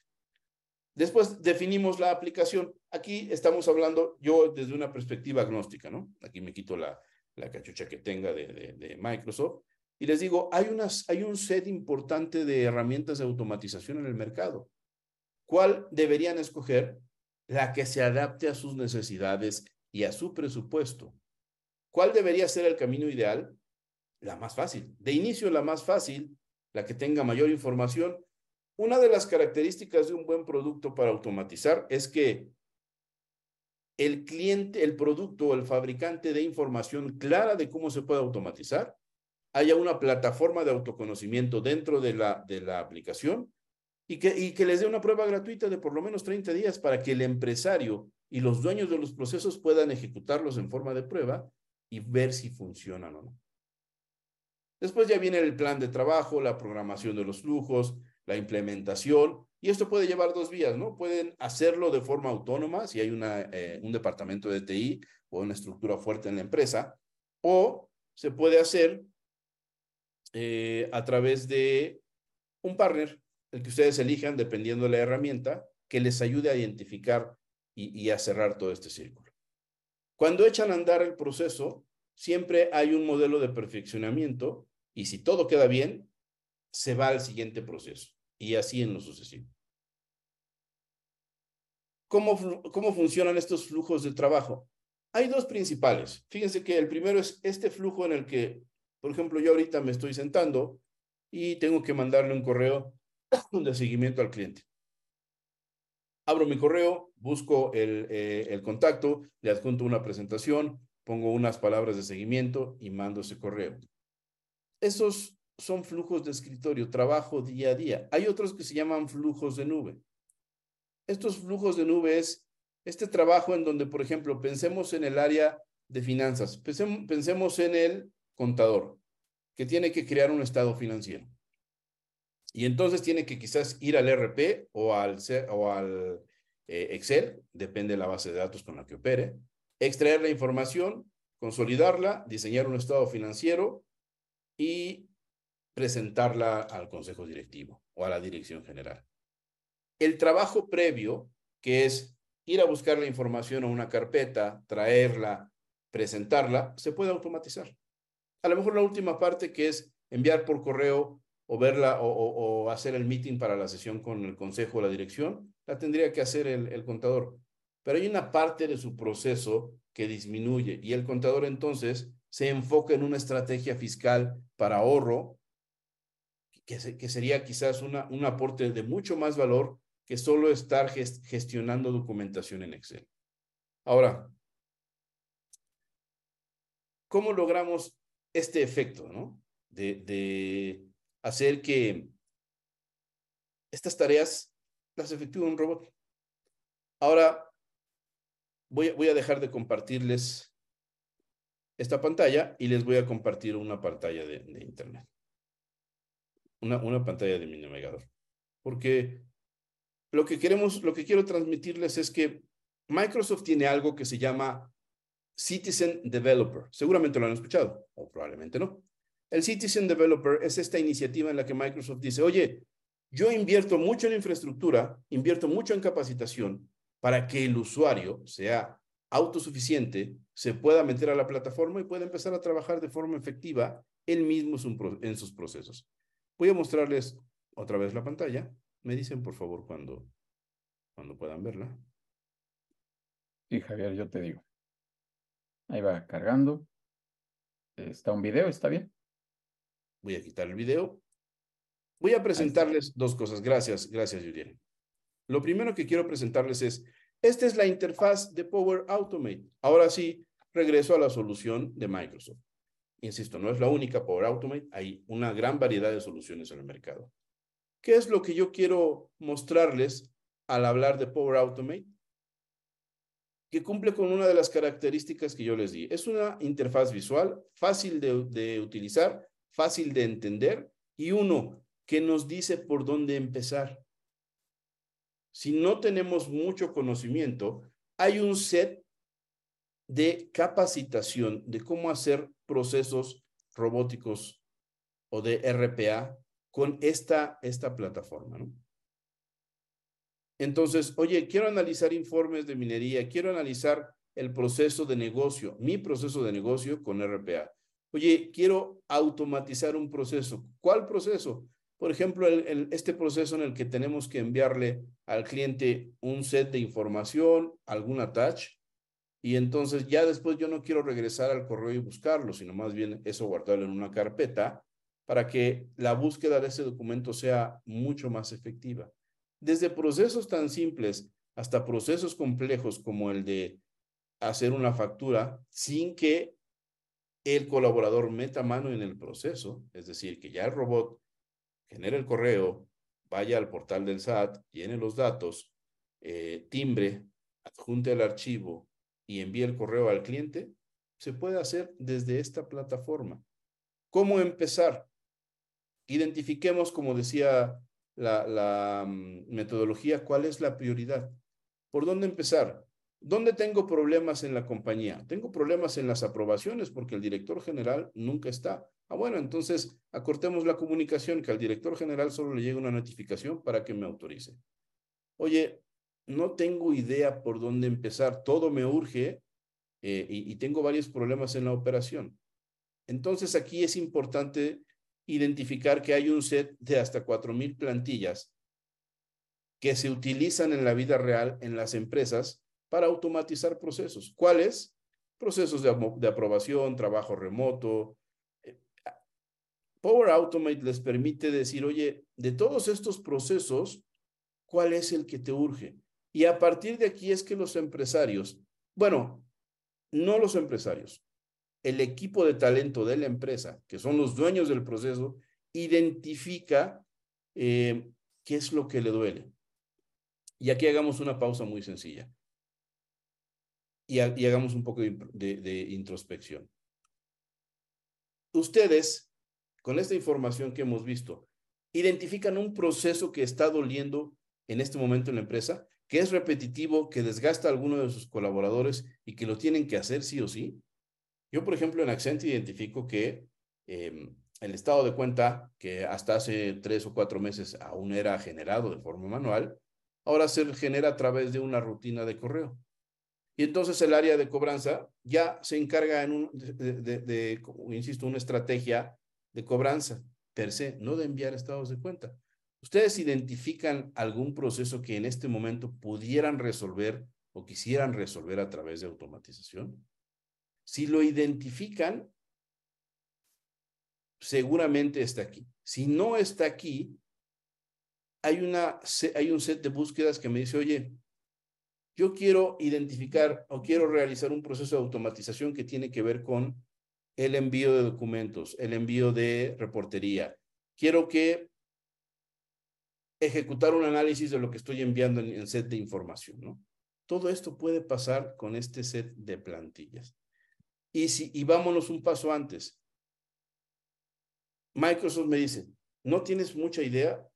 Después definimos la aplicación. Aquí estamos hablando yo desde una perspectiva agnóstica, ¿no? Aquí me quito la, la cachucha que tenga de, Microsoft y les digo, hay, unas, hay un set importante de herramientas de automatización en el mercado. ¿Cuál deberían escoger? La que se adapte a sus necesidades y a su presupuesto. ¿Cuál debería ser el camino ideal? La más fácil. De inicio, la más fácil, la que tenga mayor información una de las características de un buen producto para automatizar es que el cliente, el producto o el fabricante de información clara de cómo se puede automatizar, haya una plataforma de autoconocimiento dentro de la, de la aplicación y que, y que les dé una prueba gratuita de por lo menos 30 días para que el empresario y los dueños de los procesos puedan ejecutarlos en forma de prueba y ver si funcionan o no. Después ya viene el plan de trabajo, la programación de los flujos, la implementación, y esto puede llevar dos vías, ¿no? Pueden hacerlo de forma autónoma si hay una, eh, un departamento de TI o una estructura fuerte en la empresa, o se puede hacer eh, a través de un partner, el que ustedes elijan dependiendo de la herramienta, que les ayude a identificar y, y a cerrar todo este círculo. Cuando echan a andar el proceso, siempre hay un modelo de perfeccionamiento y si todo queda bien, se va al siguiente proceso y así en lo sucesivo. ¿Cómo, ¿Cómo funcionan estos flujos de trabajo? Hay dos principales. Fíjense que el primero es este flujo en el que, por ejemplo, yo ahorita me estoy sentando y tengo que mandarle un correo de seguimiento al cliente. Abro mi correo, busco el, eh, el contacto, le adjunto una presentación, pongo unas palabras de seguimiento y mando ese correo. Esos son flujos de escritorio, trabajo día a día. Hay otros que se llaman flujos de nube. Estos flujos de nube es este trabajo en donde, por ejemplo, pensemos en el área de finanzas, pensemos en el contador que tiene que crear un estado financiero. Y entonces tiene que quizás ir al RP o al, o al eh, Excel, depende de la base de datos con la que opere, extraer la información, consolidarla, diseñar un estado financiero y presentarla al consejo directivo o a la dirección general. El trabajo previo, que es ir a buscar la información a una carpeta, traerla, presentarla, se puede automatizar. A lo mejor la última parte que es enviar por correo o verla o, hacer el meeting para la sesión con el consejo o la dirección, la tendría que hacer el, el contador. Pero hay una parte de su proceso que disminuye y el contador entonces se enfoca en una estrategia fiscal para ahorro, que, sería quizás un aporte de mucho más valor que solo estar gestionando documentación en Excel. Ahora, ¿cómo logramos este efecto, ¿no? De, de hacer que estas tareas las efectúe un robot. Ahora, voy, voy a dejar de compartirles esta pantalla y les voy a compartir una pantalla de Internet. Una, una pantalla de mi navegador. Porque lo que queremos, lo que quiero transmitirles es que Microsoft tiene algo que se llama Citizen Developer. Seguramente lo han escuchado, o probablemente no. El Citizen Developer es esta iniciativa en la que Microsoft dice, oye, yo invierto mucho en infraestructura, invierto mucho en capacitación para que el usuario sea autosuficiente, se pueda meter a la plataforma y pueda empezar a trabajar de forma efectiva él mismo en sus procesos. Voy a mostrarles otra vez la pantalla. Me dicen, por favor, cuando, cuando puedan verla. Sí, Javier, yo te digo. Ahí va cargando. Está un video, ¿está bien? Voy a quitar el video. Voy a presentarles dos cosas. Gracias, gracias, Julián. Lo primero que quiero presentarles es, esta es la interfaz de Power Automate. Ahora sí, regreso a la solución de Microsoft. Insisto, no es la única Power Automate, hay una gran variedad de soluciones en el mercado. ¿Qué es lo que yo quiero mostrarles al hablar de Power Automate? Que cumple con una de las características que yo les di. Es una interfaz visual fácil de, utilizar, fácil de entender y uno que nos dice por dónde empezar. Si no tenemos mucho conocimiento, hay un set de capacitación de cómo hacer procesos robóticos o de RPA con esta, esta plataforma. Entonces, oye, quiero analizar informes de minería, quiero analizar el proceso de negocio, mi proceso de negocio con RPA. Oye, quiero automatizar un proceso. ¿Cuál proceso? Por ejemplo, este proceso en el que tenemos que enviarle al cliente un set de información, algún attach, y entonces ya después yo no quiero regresar al correo y buscarlo, sino más bien eso guardarlo en una carpeta para que la búsqueda de ese documento sea mucho más efectiva. Desde procesos tan simples hasta procesos complejos como el de hacer una factura sin que el colaborador meta mano en el proceso, es decir, que ya el robot genere el correo, vaya al portal del SAT, llene los datos, eh, timbre, adjunte el archivo y envíe el correo al cliente, se puede hacer desde esta plataforma. ¿Cómo empezar? Identifiquemos, como decía la, mm, metodología, cuál es la prioridad. ¿Por dónde empezar? ¿Dónde tengo problemas en la compañía? Tengo problemas en las aprobaciones porque el director general nunca está. Ah, bueno, entonces acortemos la comunicación, que al director general solo le llegue una notificación para que me autorice. Oye, no tengo idea por dónde empezar, todo me urge eh, y, y tengo varios problemas en la operación. Entonces aquí es importante identificar que hay un set de hasta 4.000 plantillas que se utilizan en la vida real en las empresas para automatizar procesos. ¿Cuáles? Procesos de, de aprobación, trabajo remoto. Eh, Power Automate les permite decir, oye, de todos estos procesos, ¿cuál es el que te urge? Y a partir de aquí es que los empresarios, bueno, no los empresarios, el equipo de talento de la empresa, que son los dueños del proceso, identifica eh, qué es lo que le duele. Y aquí hagamos una pausa muy sencilla. Y, hagamos un poco de introspección. Ustedes, con esta información que hemos visto, identifican un proceso que está doliendo en este momento en la empresa, que es repetitivo, que desgasta a alguno de sus colaboradores y que lo tienen que hacer sí o sí. Yo, por ejemplo, en Accent identifico que em, el estado de cuenta, que hasta hace tres o cuatro meses aún era generado de forma manual, ahora se genera a través de una rutina de correo. Y entonces el área de cobranza ya se encarga en un, de, insisto, una estrategia de cobranza per se, no de enviar estados de cuenta. ¿Ustedes identifican algún proceso que en este momento pudieran resolver o quisieran resolver a través de automatización? Si lo identifican, seguramente está aquí. Si no está aquí, hay, una, hay un set de búsquedas que me dice, oye, yo quiero identificar o quiero realizar un proceso de automatización que tiene que ver con el envío de documentos, el envío de reportería. Quiero que ejecutar un análisis de lo que estoy enviando en el set de información, ¿no? Todo esto puede pasar con este set de plantillas. Y, si, y vámonos un paso antes. Microsoft me dice, no tienes mucha idea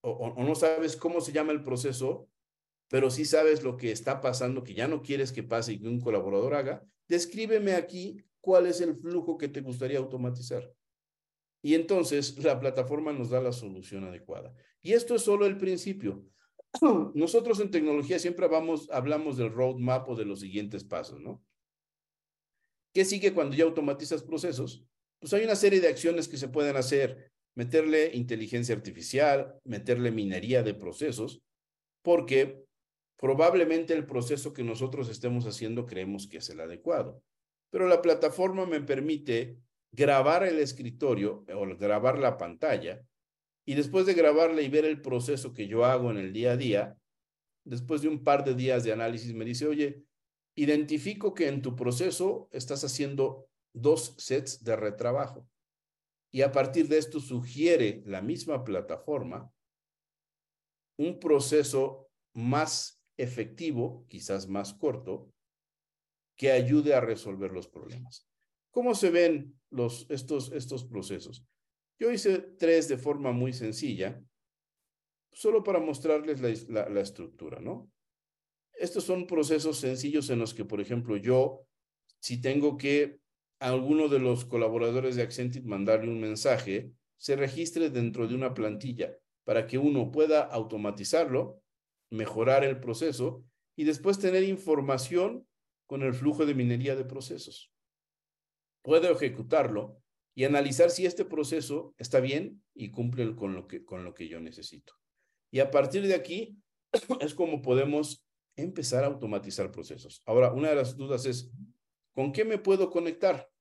o, no sabes cómo se llama el proceso, pero sí sabes lo que está pasando, que ya no quieres que pase y que un colaborador haga, descríbeme aquí cuál es el flujo que te gustaría automatizar. Y entonces la plataforma nos da la solución adecuada. Y esto es solo el principio. Nosotros en tecnología siempre vamos, hablamos del roadmap o de los siguientes pasos, ¿no? ¿Qué sigue cuando ya automatizas procesos? Pues hay una serie de acciones que se pueden hacer meterle inteligencia artificial, meterle minería de procesos, porque probablemente el proceso que nosotros estemos haciendo creemos que es el adecuado. Pero la plataforma me permite grabar el escritorio o grabar la pantalla y después de grabarla y ver el proceso que yo hago en el día a día, después de un par de días de análisis me dice, oye, identifico que en tu proceso estás haciendo dos sets de retrabajo y a partir de esto sugiere la misma plataforma un proceso más efectivo, quizás más corto, que ayude a resolver los problemas. ¿Cómo se ven los, estos, estos procesos? Yo hice tres de forma muy sencilla, solo para mostrarles la, la estructura, ¿no? Estos son procesos sencillos en los que, por ejemplo, yo, si tengo que alguno de los colaboradores de Accentit mandarle un mensaje, se registre dentro de una plantilla para que uno pueda automatizarlo, mejorar el proceso y después tener información con el flujo de minería de procesos. Puedo ejecutarlo y analizar si este proceso está bien y cumple con lo que, con lo que yo necesito. Y a partir de aquí es como podemos empezar a automatizar procesos. Ahora, una de las dudas es, ¿Con qué me puedo conectar?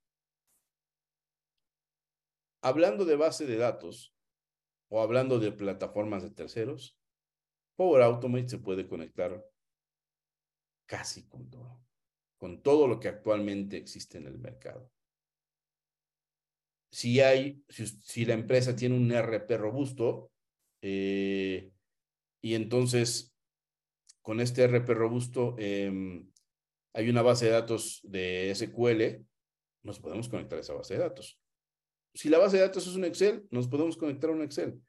Hablando de base de datos o hablando de plataformas de terceros, Power Automate se puede conectar casi con todo, con todo lo que actualmente existe en el mercado. Si hay, si, la empresa tiene un RP robusto, eh, y entonces con este RP robusto em, hay una base de datos de SQL, nos podemos conectar a esa base de datos. Si la base de datos es un Excel, nos podemos conectar a un Excel.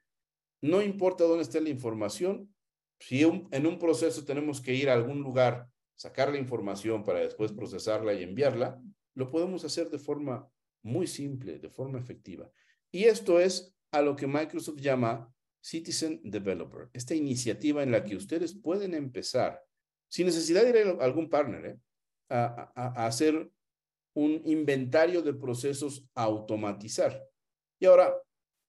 No importa dónde esté la información, si en un proceso tenemos que ir a algún lugar, sacar la información para después procesarla y enviarla, lo podemos hacer de forma muy simple, de forma efectiva. Y esto es a lo que Microsoft llama Citizen Developer, esta iniciativa en la que ustedes pueden empezar sin necesidad de ir a algún partner, ¿eh? a, hacer un inventario de procesos a automatizar. Y ahora,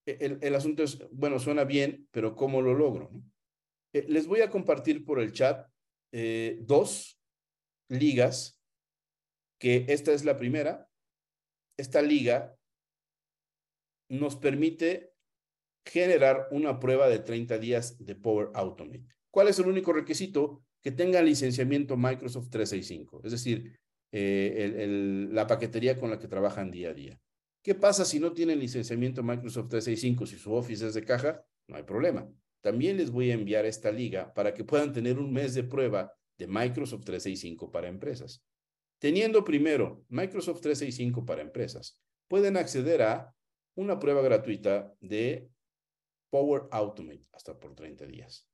e, el, asunto es, bueno, suena bien, pero ¿cómo lo logro? Eh, les voy a compartir por el chat eh, dos ligas, que esta es la primera. Esta liga nos permite generar una prueba de 30 días de Power Automate. ¿Cuál es el único requisito? que tenga licenciamiento Microsoft 365, es decir, eh, la paquetería con la que trabajan día a día. ¿Qué pasa si no tienen licenciamiento Microsoft 365? Si su Office es de caja, no hay problema. También les voy a enviar esta liga para que puedan tener un mes de prueba de Microsoft 365 para empresas. Teniendo primero Microsoft 365 para empresas, pueden acceder a una prueba gratuita de Power Automate hasta por 30 días.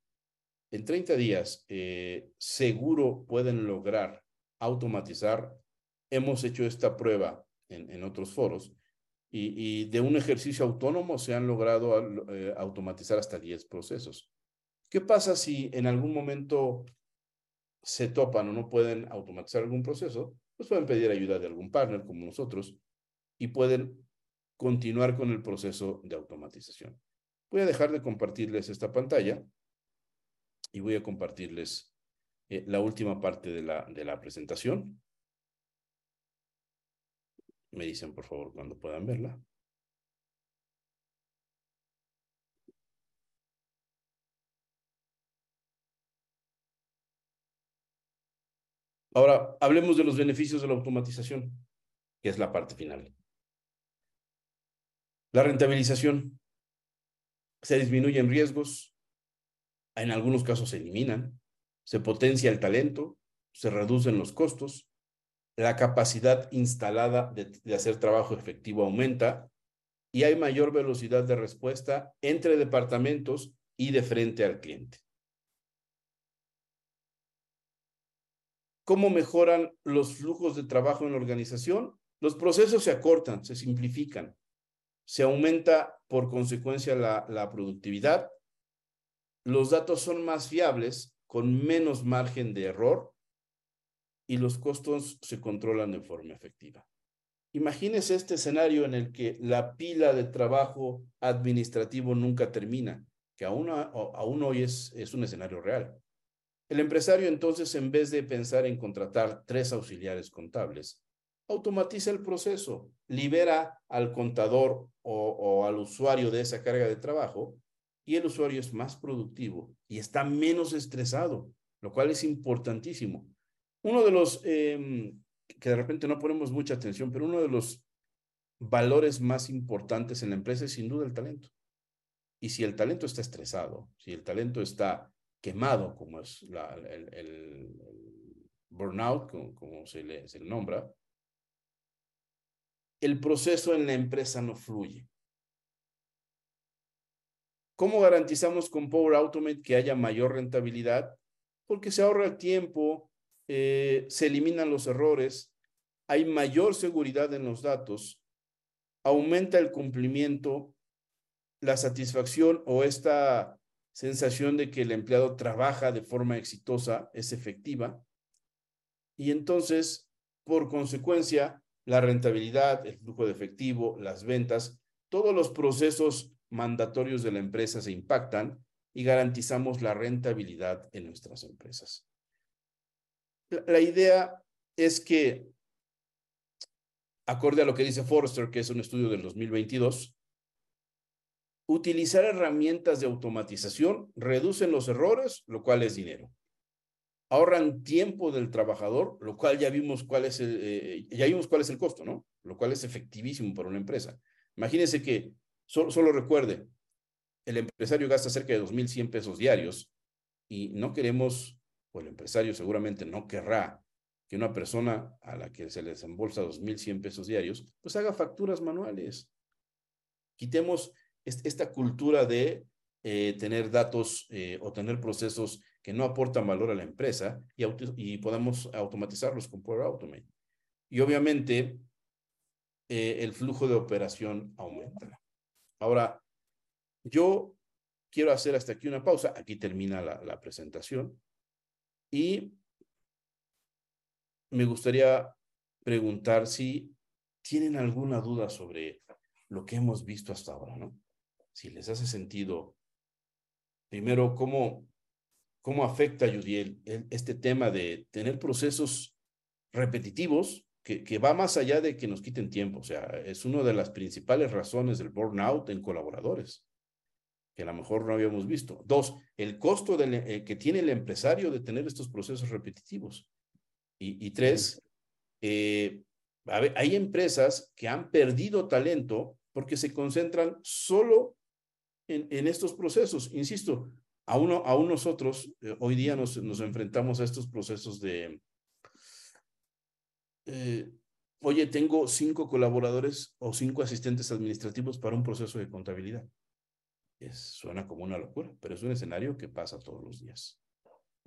En 30 días, eh, seguro pueden lograr automatizar. Hemos hecho esta prueba en, otros foros y, y, de un ejercicio autónomo se han logrado eh, automatizar hasta 10 procesos. ¿Qué pasa si en algún momento se topan o no pueden automatizar algún proceso? Pues pueden pedir ayuda de algún partner como nosotros y pueden continuar con el proceso de automatización. Voy a dejar de compartirles esta pantalla y voy a compartirles eh, la última parte de la, de la presentación. Me dicen, por favor, cuando puedan verla. Ahora, hablemos de los beneficios de la automatización, que es la parte final. La rentabilización. Se disminuyen riesgos, en algunos casos se eliminan, se potencia el talento, se reducen los costos, la capacidad instalada de, de, hacer trabajo efectivo aumenta y hay mayor velocidad de respuesta entre departamentos y de frente al cliente. ¿Cómo mejoran los flujos de trabajo en la organización? Los procesos se acortan, se simplifican, se aumenta por consecuencia la, productividad, los datos son más fiables, con menos margen de error y los costos se controlan de forma efectiva. Imagínese este escenario en el que la pila de trabajo administrativo nunca termina, que aún, hoy es un escenario real. El empresario entonces, en vez de pensar en contratar tres auxiliares contables, automatiza el proceso, libera al contador o, al usuario de esa carga de trabajo y el usuario es más productivo y está menos estresado, lo cual es importantísimo. Uno de los eh, que de repente no ponemos mucha atención, pero uno de los valores más importantes en la empresa es sin duda el talento. Y si el talento está estresado, si el talento está quemado, como es el, burnout, como, como se, le, se le nombra, el proceso en la empresa no fluye. ¿Cómo garantizamos con Power Automate que haya mayor rentabilidad? Porque se ahorra el tiempo, eh, se eliminan los errores, hay mayor seguridad en los datos, aumenta el cumplimiento, la satisfacción o esta sensación de que el empleado trabaja de forma exitosa es efectiva. Y entonces, por consecuencia, la rentabilidad, el flujo de efectivo, las ventas, todos los procesos mandatorios de la empresa se impactan y garantizamos la rentabilidad en nuestras empresas. La, idea es que, acorde a lo que dice Forrester, que es un estudio del 2022, utilizar herramientas de automatización reducen los errores, lo cual es dinero. Ahorran tiempo del trabajador, lo cual ya vimos cuál es el, eh, ya vimos cuál es el costo, ¿no? Lo cual es efectivísimo para una empresa. Imagínense que Solo, solo recuerde, el empresario gasta cerca de 2.100 pesos diarios y no queremos, o el empresario seguramente no querrá que una persona a la que se le desembolsa 2.100 pesos diarios, pues haga facturas manuales. Quitemos esta cultura de eh, tener datos eh, o tener procesos que no aportan valor a la empresa y, podamos automatizarlos con Power Automate. Y obviamente eh, el flujo de operación aumenta. Ahora, yo quiero hacer hasta aquí una pausa. Aquí termina la presentación. Y me gustaría preguntar si tienen alguna duda sobre lo que hemos visto hasta ahora, ¿no? Si les hace sentido, primero, cómo, cómo afecta, Judiel, este tema de tener procesos repetitivos que, que, va más allá de que nos quiten tiempo. O sea, es una de las principales razones del burnout en colaboradores, que a lo mejor no habíamos visto. Dos, el costo del, eh, que tiene el empresario de tener estos procesos repetitivos. Y, tres, eh, hay empresas que han perdido talento porque se concentran solo en, estos procesos. Insisto, aún, aún nosotros eh, hoy día nos, enfrentamos a estos procesos de, eh, oye, tengo cinco colaboradores o cinco asistentes administrativos para un proceso de contabilidad. Suena como una locura, pero es un escenario que pasa todos los días.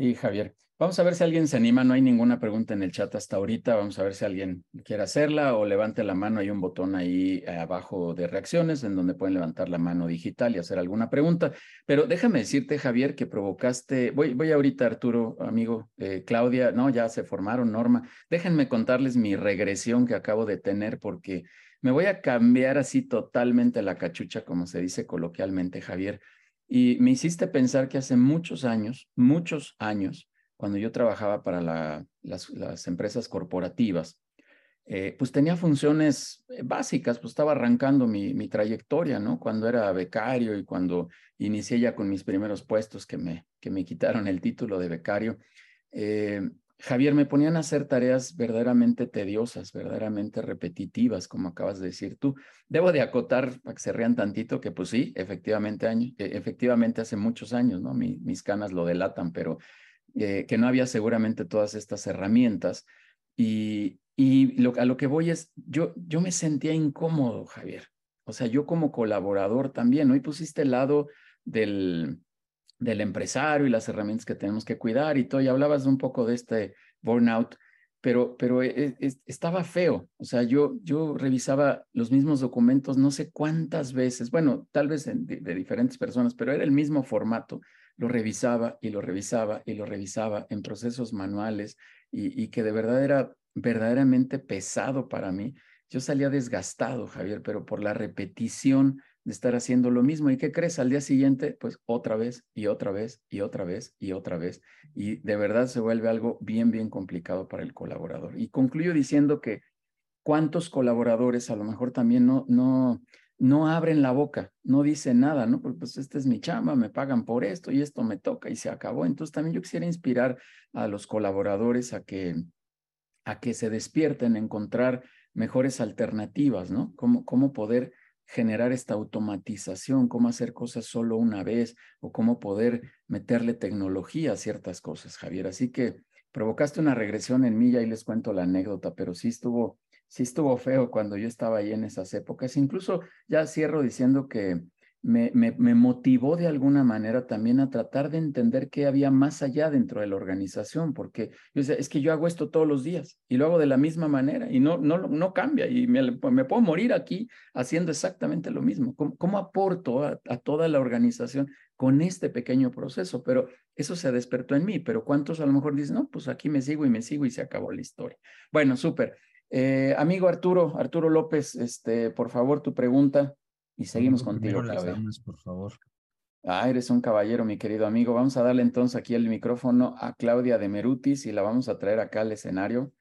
Y Javier, vamos a ver si alguien se anima. No hay ninguna pregunta en el chat hasta ahorita. Vamos a ver si alguien quiere hacerla o levante la mano. Hay un botón ahí abajo de reacciones en donde pueden levantar la mano digital y hacer alguna pregunta. Pero déjame decirte, Javier, que provocaste. Voy, voy ahorita, Arturo, amigo, eh, Claudia. No, ya se formaron, Norma. Déjenme contarles mi regresión que acabo de tener porque me voy a cambiar así totalmente la cachucha, como se dice coloquialmente, Javier. Y me hiciste pensar que hace muchos años, muchos años, cuando yo trabajaba para las, empresas corporativas, eh, pues tenía funciones eh, básicas, pues estaba arrancando mi, trayectoria, ¿no? Cuando era becario y cuando inicié ya con mis primeros puestos que me, que me quitaron el título de becario, eh, Javier, me ponían a hacer tareas verdaderamente tediosas, verdaderamente repetitivas, como acabas de decir tú. Debo de acotar, para que se rían tantito, que pues sí, efectivamente, año, e, efectivamente hace muchos años, ¿no? mis canas lo delatan, pero eh, que no había seguramente todas estas herramientas. Y, y a lo que voy es, yo, yo me sentía incómodo, Javier. O sea, yo como colaborador también, Hoy pusiste el lado del, del empresario y las herramientas que tenemos que cuidar y todo, y hablabas un poco de este burnout, pero, pero e, e, estaba feo, o sea, yo, yo revisaba los mismos documentos no sé cuántas veces, bueno, tal vez de, diferentes personas, pero era el mismo formato, lo revisaba y lo revisaba y lo revisaba en procesos manuales y, y que de verdad era verdaderamente pesado para mí. Yo salía desgastado, Javier, pero por la repetición de estar haciendo lo mismo. ¿Y qué crees? Al día siguiente, pues otra vez y otra vez y otra vez y otra vez. Y de verdad se vuelve algo bien, bien complicado para el colaborador. Y concluyo diciendo que cuántos colaboradores a lo mejor también no, no, no abren la boca, no dicen nada, ¿no? Porque pues esta es mi chamba, me pagan por esto y esto me toca y se acabó. Entonces también yo quisiera inspirar a los colaboradores a que, a que se despierten, a encontrar mejores alternativas, ¿no? Cómo, cómo poder generar esta automatización, cómo hacer cosas solo una vez o cómo poder meterle tecnología a ciertas cosas, Javier. Así que provocaste una regresión en mí, y ahí les cuento la anécdota, pero sí estuvo, sí estuvo feo cuando yo estaba ahí en esas épocas. Incluso ya cierro diciendo que me, motivó de alguna manera también a tratar de entender qué había más allá dentro de la organización, porque yo decía, es que yo hago esto todos los días y lo hago de la misma manera y no, no, no cambia y me, puedo morir aquí haciendo exactamente lo mismo. ¿Cómo, aporto a, a, toda la organización con este pequeño proceso? Pero eso se despertó en mí, pero ¿cuántos a lo mejor dicen, no, pues aquí me sigo y me sigo y se acabó la historia? Bueno, súper. Eh, amigo Arturo, Arturo López, este, por favor, tu pregunta. Y seguimos contigo, Claudia. por favor. Ah, eres un caballero, mi querido amigo. Vamos a darle entonces aquí el micrófono a Claudia de Merutis y la vamos a traer acá al escenario.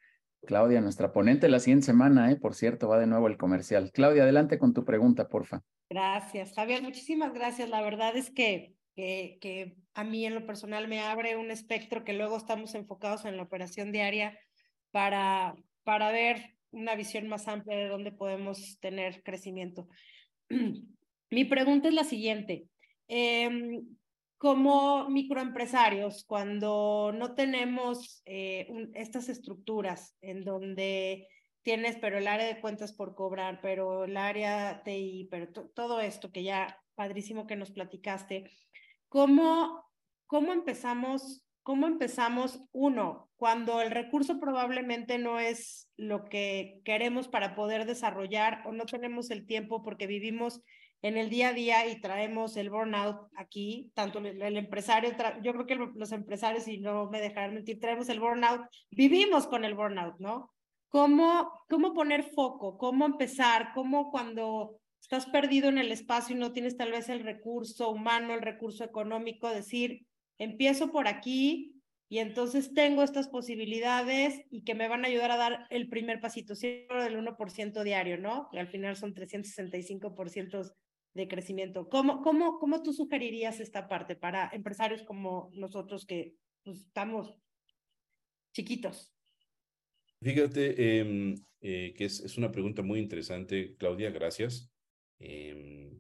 Claudia, nuestra ponente la siguiente semana, ¿eh? por cierto, va de nuevo el comercial. Claudia, adelante con tu pregunta, porfa. Gracias, Javier, muchísimas gracias. La verdad es que, que, que a mí en lo personal me abre un espectro que luego estamos enfocados en la operación diaria para, para ver una visión más amplia de dónde podemos tener crecimiento. Mi pregunta es la siguiente. Em, como microempresarios, cuando no tenemos eh, estas estructuras en donde tienes, pero el área de cuentas por cobrar, pero el área TI, pero todo esto que ya padrísimo que nos platicaste, ¿cómo, cómo empezamos? ¿Cómo empezamos? Uno, cuando el recurso probablemente no es lo que queremos para poder desarrollar o no tenemos el tiempo porque vivimos en el día a día y traemos el burnout aquí, tanto el, empresario, yo creo que los empresarios, y no me dejarán mentir, traemos el burnout, vivimos con el burnout, ¿no? ¿Cómo, cómo poner foco? ¿Cómo empezar? ¿Cómo cuando estás perdido en el espacio y no tienes tal vez el recurso humano, el recurso económico, decir, empiezo por aquí, y entonces tengo estas posibilidades y que me van a ayudar a dar el primer pasito, siempre del 1% diario, ¿no? Que al final son 365% de crecimiento. ¿Cómo, cómo, ¿Cómo tú sugerirías esta parte para empresarios como nosotros que pues, estamos chiquitos? Fíjate em, eh, que es, una pregunta muy interesante, Claudia, gracias. Em,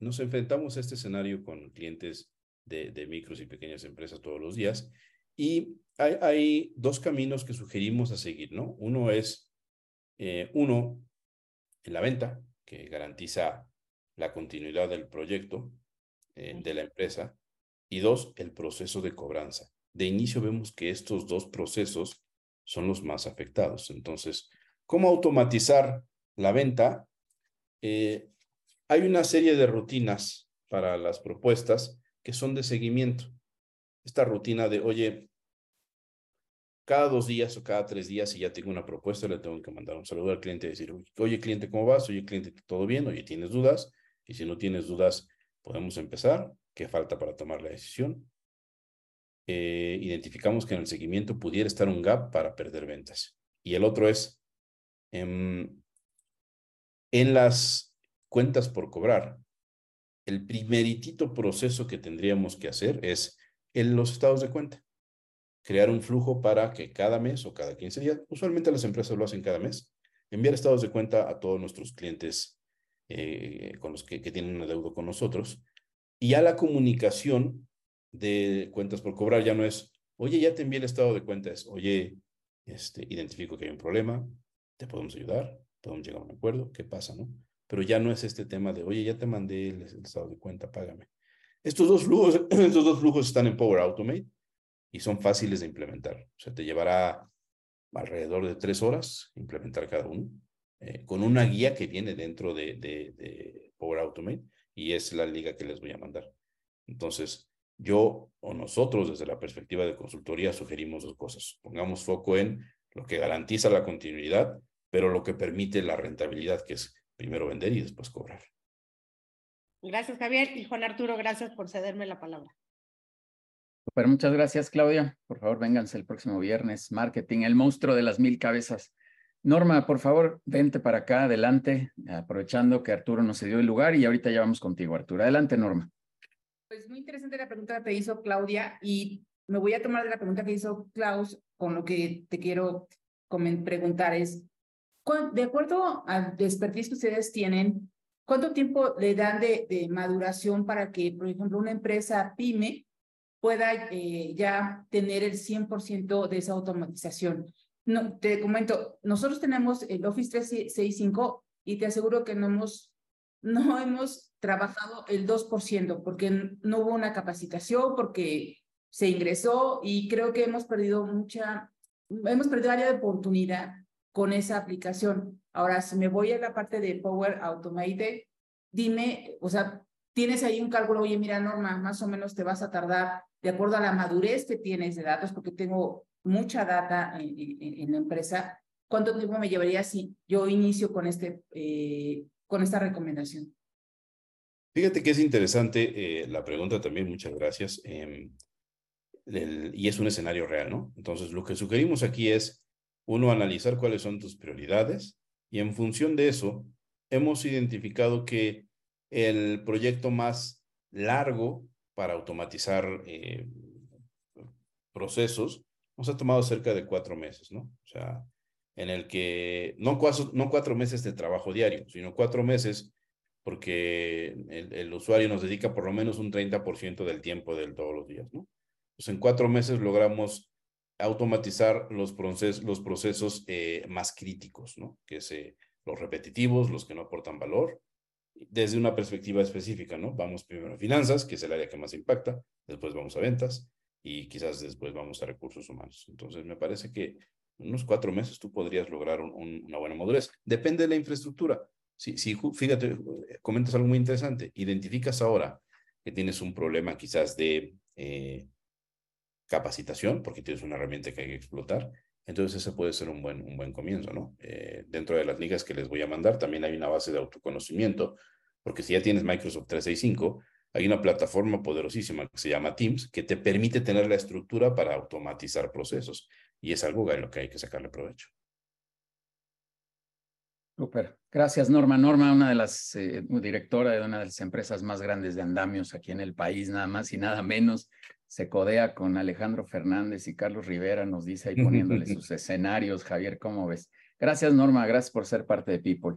nos enfrentamos a este escenario con clientes de, de micros y pequeñas empresas todos los días y hay, hay, dos caminos que sugerimos a seguir, ¿no? Uno es, eh, uno, en la venta, que garantiza la continuidad del proyecto, eh, de la empresa. Y dos, el proceso de cobranza. De inicio vemos que estos dos procesos son los más afectados. Entonces, ¿cómo automatizar la venta? Eh, hay una serie de rutinas para las propuestas que son de seguimiento. Esta rutina de, oye, cada dos días o cada tres días, si ya tengo una propuesta, le tengo que mandar un saludo al cliente y decir, oye, cliente, ¿cómo vas? Oye, cliente, ¿todo bien? Oye, ¿tienes dudas? Y si no tienes dudas, podemos empezar. ¿Qué falta para tomar la decisión? Eh, identificamos que en el seguimiento pudiera estar un gap para perder ventas. Y el otro es, em, en las cuentas por cobrar, el primeritito proceso que tendríamos que hacer es en los estados de cuenta crear un flujo para que cada mes o cada 15 días, usualmente las empresas lo hacen cada mes, enviar estados de cuenta a todos nuestros clientes eh, con los que, tienen un adeudo con nosotros. Y ya la comunicación de cuentas por cobrar ya no es, oye, ya te envié el estado de cuenta, es, oye, este, identifico que hay un problema, te podemos ayudar, podemos llegar a un acuerdo, ¿qué pasa, no? Pero ya no es este tema de, oye, ya te mandé el, estado de cuenta, págame. Estos dos flujos, estos dos flujos están en Power Automate y son fáciles de implementar. O sea, te llevará alrededor de tres horas implementar cada uno, eh, con una guía que viene dentro de, de, Power Automate y es la liga que les voy a mandar. Entonces, yo o nosotros desde la perspectiva de consultoría sugerimos dos cosas. Pongamos foco en lo que garantiza la continuidad, pero lo que permite la rentabilidad, que es primero vender y después cobrar. Gracias, Javier. Y Juan Arturo, gracias por cederme la palabra. Super, muchas gracias, Claudia. Por favor, vénganse el próximo viernes. Marketing, el monstruo de las mil cabezas. Norma, por favor, vente para acá, adelante, aprovechando que Arturo nos dio el lugar y ahorita ya vamos contigo, Arturo. Adelante, Norma. Pues muy interesante la pregunta que te hizo Claudia y me voy a tomar de la pregunta que hizo Klaus con lo que te quiero preguntar es, de acuerdo al expertise que ustedes tienen, ¿cuánto tiempo le dan de, de maduración para que, por ejemplo, una empresa pyme pueda eh, ya tener el 100% de esa automatización. No, te comento, nosotros tenemos el Office 365 y te aseguro que no hemos, no hemos trabajado el 2% porque no hubo una capacitación, porque se ingresó y creo que hemos perdido mucha, hemos perdido área de oportunidad con esa aplicación. Ahora, si me voy a la parte de Power Automate, dime, o sea, tienes ahí un cálculo, oye, mira, Norma, más o menos te vas a tardar de acuerdo a la madurez que tienes de datos, porque tengo mucha data en, la empresa, ¿cuánto tiempo me llevaría si yo inicio con, este, eh, con esta recomendación? Fíjate que es interesante eh, la pregunta también, muchas gracias. Em, y es un escenario real, ¿no? Entonces, lo que sugerimos aquí es, uno, analizar cuáles son tus prioridades y en función de eso, hemos identificado que el proyecto más largo para automatizar eh, procesos, nos ha tomado cerca de cuatro meses, ¿no? O sea, en el que no cuatro, no cuatro meses de trabajo diario, sino cuatro meses porque el, usuario nos dedica por lo menos un 30% del tiempo de todos los días, ¿no? Pues en cuatro meses logramos automatizar los, procesos, los procesos eh, más críticos, ¿no? Que es los repetitivos, los que no aportan valor, desde una perspectiva específica, ¿no? Vamos primero a finanzas, que es el área que más impacta, después vamos a ventas y quizás después vamos a recursos humanos. Entonces, me parece que en unos cuatro meses tú podrías lograr una buena madurez. Depende de la infraestructura. Si, si, fíjate, comentas algo muy interesante, identificas ahora que tienes un problema quizás de eh, capacitación, porque tienes una herramienta que hay que explotar, entonces ese puede ser un buen, un buen comienzo, ¿no? Eh, dentro de las ligas que les voy a mandar también hay una base de autoconocimiento, porque si ya tienes Microsoft 365, hay una plataforma poderosísima que se llama Teams que te permite tener la estructura para automatizar procesos y es algo a lo que hay que sacarle provecho. Súper. Gracias, Norma. Norma, una de las eh, directora de una de las empresas más grandes de andamios aquí en el país, nada más y nada menos se codea con Alejandro Fernández y Carlos Rivera, nos dice ahí poniéndole sus escenarios. Javier, ¿cómo ves? Gracias, Norma, gracias por ser parte de People.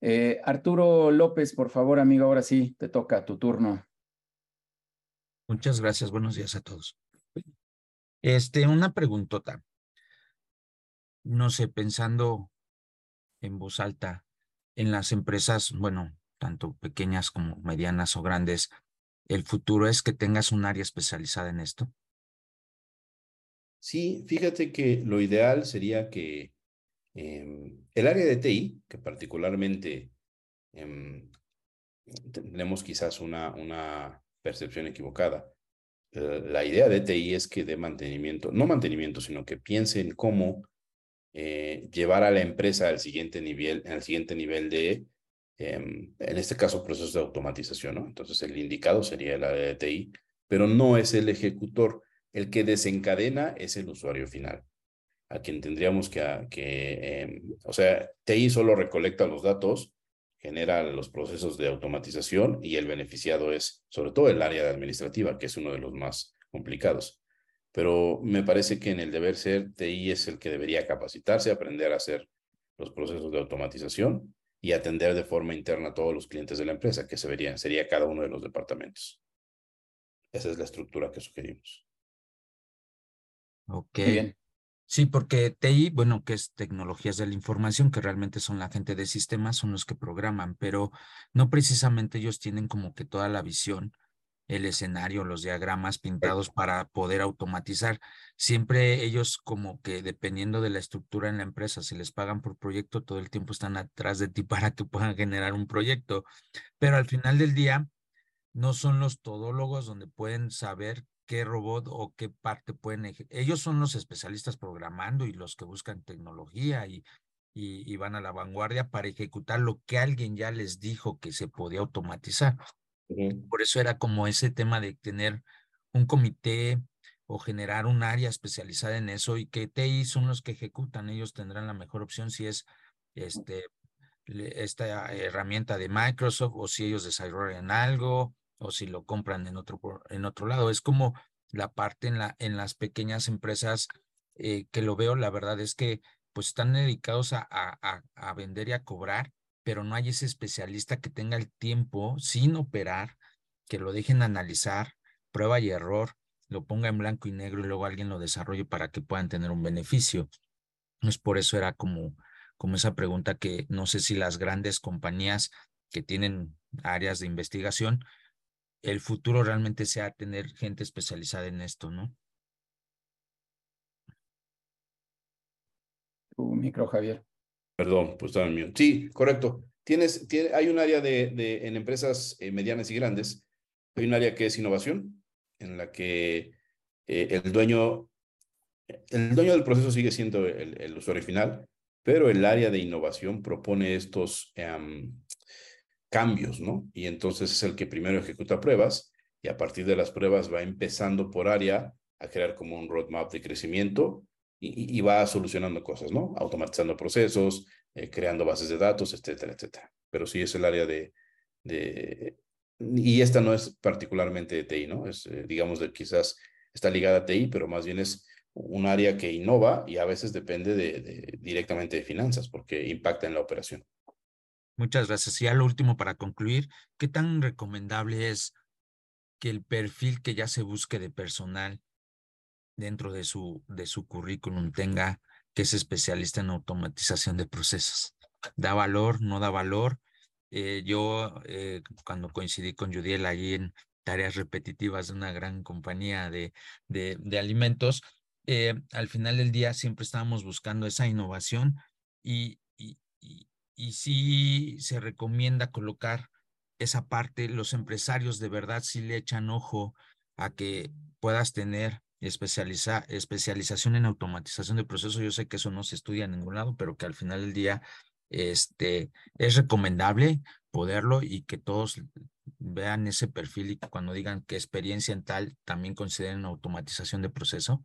Eh, Arturo López, por favor, amigo, ahora sí, te toca tu turno. Muchas gracias, buenos días a todos. Este, una preguntota. No sé, pensando en voz alta en las empresas, bueno, tanto pequeñas como medianas o grandes, el futuro es que tengas un área especializada en esto? Sí, fíjate que lo ideal sería que em, el área de TI, que particularmente em, tenemos quizás una, una percepción equivocada, eh, la idea de TI es que dé mantenimiento, no mantenimiento, sino que piense en cómo eh, llevar a la empresa al siguiente nivel, al siguiente nivel de, en este caso, procesos de automatización, ¿no? Entonces, el indicado sería el área de TI, pero no es el ejecutor. El que desencadena es el usuario final, a quien tendríamos que, que em, o sea, TI solo recolecta los datos, genera los procesos de automatización y el beneficiado es sobre todo el área administrativa, que es uno de los más complicados pero me parece que en el deber ser, TI es el que debería capacitarse, aprender a hacer los procesos de automatización y atender de forma interna a todos los clientes de la empresa, que se sería cada uno de los departamentos. Esa es la estructura que sugerimos. Ok. Bien. Sí, porque TI, bueno, que es tecnologías de la información, que realmente son la gente de sistemas, son los que programan, pero no precisamente ellos tienen como que toda la visión el escenario, los diagramas pintados para poder automatizar. Siempre ellos como que dependiendo de la estructura en la empresa, si les pagan por proyecto, todo el tiempo están atrás de ti para que puedan generar un proyecto. Pero al final del día, no son los todólogos donde pueden saber qué robot o qué parte pueden. Ellos son los especialistas programando y los que buscan tecnología y, y, y van a la vanguardia para ejecutar lo que alguien ya les dijo que se podía automatizar. Por eso era como ese tema de tener un comité o generar un área especializada en eso y que TI son los que ejecutan. Ellos tendrán la mejor opción si es este, esta herramienta de Microsoft o si ellos desarrollan algo o si lo compran en otro, en otro lado. Es como la parte en, la, en las pequeñas empresas eh, que lo veo, la verdad es que pues están dedicados a, a, a vender y a cobrar pero no hay ese especialista que tenga el tiempo sin operar, que lo dejen analizar, prueba y error, lo ponga en blanco y negro y luego alguien lo desarrolle para que puedan tener un beneficio. Es por eso era como, como esa pregunta que no sé si las grandes compañías que tienen áreas de investigación, el futuro realmente sea tener gente especializada en esto, ¿no? Tu micro, Javier. Perdón, pues estaba en mío. Sí, correcto. Tienes, tiene, hay un área de, de en empresas eh, medianas y grandes, hay un área que es innovación, en la que eh, el dueño, el dueño del proceso sigue siendo el, el, usuario final, pero el área de innovación propone estos um, cambios, ¿no? Y entonces es el que primero ejecuta pruebas y a partir de las pruebas va empezando por área a crear como un roadmap de crecimiento y, va solucionando cosas, ¿no? Automatizando procesos, eh, creando bases de datos, etcétera, etcétera. Pero sí es el área de, de y esta no es particularmente de TI, ¿no? Es, eh, digamos, de quizás está ligada a TI, pero más bien es un área que innova y a veces depende de, directamente de finanzas porque impacta en la operación. Muchas gracias. Y al último, para concluir, ¿qué tan recomendable es que el perfil que ya se busque de personal dentro de su, de su currículum tenga que es especialista en automatización de procesos. ¿Da valor? ¿No da valor? Eh, yo, eh, cuando coincidí con Judiel allí en tareas repetitivas de una gran compañía de, de, de alimentos, eh, al final del día siempre estábamos buscando esa innovación y, y, y, y sí se recomienda colocar esa parte, los empresarios de verdad sí le echan ojo a que puedas tener especializa, especialización en automatización de procesos. Yo sé que eso no se estudia en ningún lado, pero que al final del día este, es recomendable poderlo y que todos vean ese perfil y cuando digan que experiencia en tal, también consideren automatización de proceso.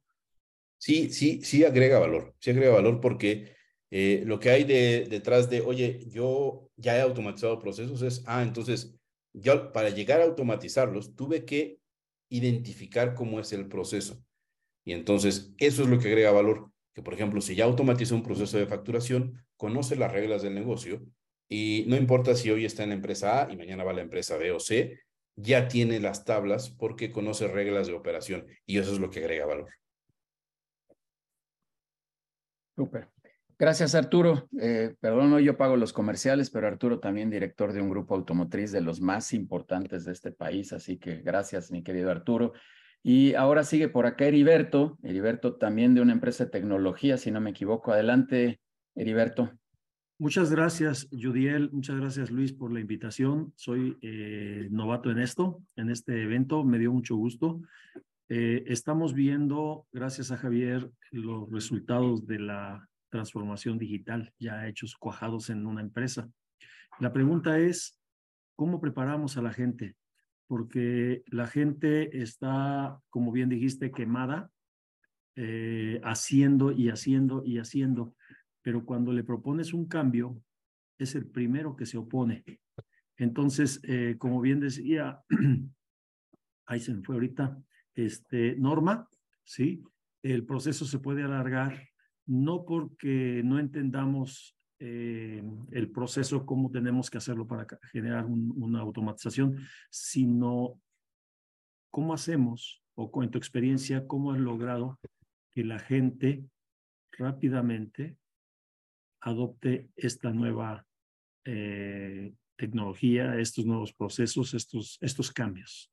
Sí, sí, sí agrega valor, sí agrega valor porque eh, lo que hay de, detrás de, oye, yo ya he automatizado procesos es, ah, entonces, yo para llegar a automatizarlos tuve que identificar cómo es el proceso. Y entonces, eso es lo que agrega valor, que por ejemplo, si ya automatiza un proceso de facturación, conoce las reglas del negocio y no importa si hoy está en la empresa A y mañana va a la empresa B o C, ya tiene las tablas porque conoce reglas de operación y eso es lo que agrega valor. Súper. Gracias, Arturo. Eh, perdón, yo pago los comerciales, pero Arturo también director de un grupo automotriz de los más importantes de este país, así que gracias, mi querido Arturo. Y ahora sigue por acá Heriberto, Heriberto también de una empresa de tecnología, si no me equivoco. Adelante, Heriberto. Muchas gracias, Judiel. Muchas gracias, Luis, por la invitación. Soy eh, novato en esto, en este evento. Me dio mucho gusto. Eh, estamos viendo, gracias a Javier, los resultados de la transformación digital ya hechos, cuajados en una empresa. La pregunta es, ¿cómo preparamos a la gente? Porque la gente está, como bien dijiste, quemada, eh, haciendo y haciendo y haciendo, pero cuando le propones un cambio, es el primero que se opone. Entonces, eh, como bien decía, ahí se me fue ahorita, este, Norma, ¿sí? El proceso se puede alargar no porque no entendamos eh, el proceso, cómo tenemos que hacerlo para generar una automatización, sino cómo hacemos, o en tu experiencia, cómo has logrado que la gente rápidamente adopte esta nueva eh, tecnología, estos nuevos procesos, estos, estos cambios.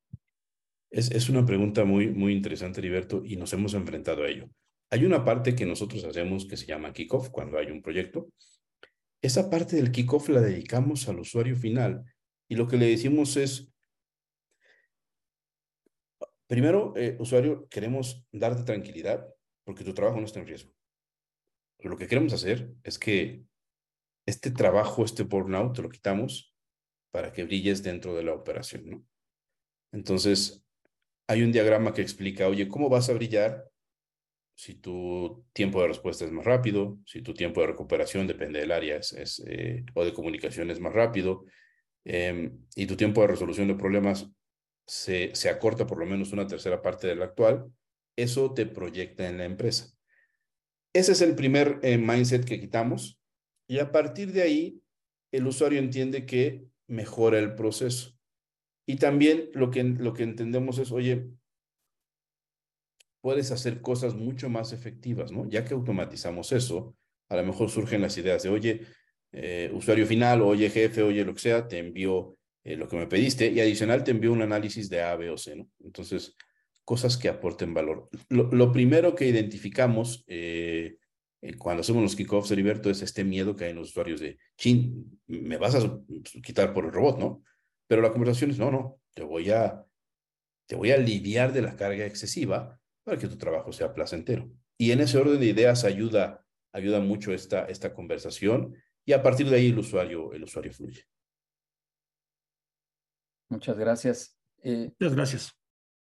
Es, es una pregunta muy, muy interesante, Heriberto, y nos hemos enfrentado a ello. Hay una parte que nosotros hacemos que se llama kickoff cuando hay un proyecto. Esa parte del kickoff la dedicamos al usuario final y lo que le decimos es, primero, eh, usuario, queremos darte tranquilidad porque tu trabajo no está en riesgo. lo que queremos hacer es que este trabajo, este burnout, te lo quitamos para que brilles dentro de la operación, ¿no? Entonces, hay un diagrama que explica, oye, ¿cómo vas a brillar si tu tiempo de respuesta es más rápido, si tu tiempo de recuperación, depende del área, es, eh, o de comunicación es más rápido, em, y tu tiempo de resolución de problemas se, se acorta por lo menos una tercera parte del actual, eso te proyecta en la empresa. Ese es el primer eh, mindset que quitamos y a partir de ahí el usuario entiende que mejora el proceso. Y también lo que, lo que entendemos es, oye, puedes hacer cosas mucho más efectivas, ¿no? Ya que automatizamos eso, a lo mejor surgen las ideas de, oye, eh, usuario final, oye, jefe, oye, lo que sea, te envío eh, lo que me pediste y adicional te envío un análisis de A, B o C, ¿no? Entonces, cosas que aporten valor. Lo, primero que identificamos eh, cuando hacemos los kickoffs, Heriberto, es este miedo que hay en los usuarios de, chin, me vas a quitar por el robot, ¿no? Pero la conversación es, no, no, te voy a, te voy a aliviar de la carga excesiva para que tu trabajo sea placentero. Y en ese orden de ideas ayuda, ayuda mucho esta, esta conversación y a partir de ahí el usuario, el usuario fluye. Muchas gracias. Eh, Muchas gracias.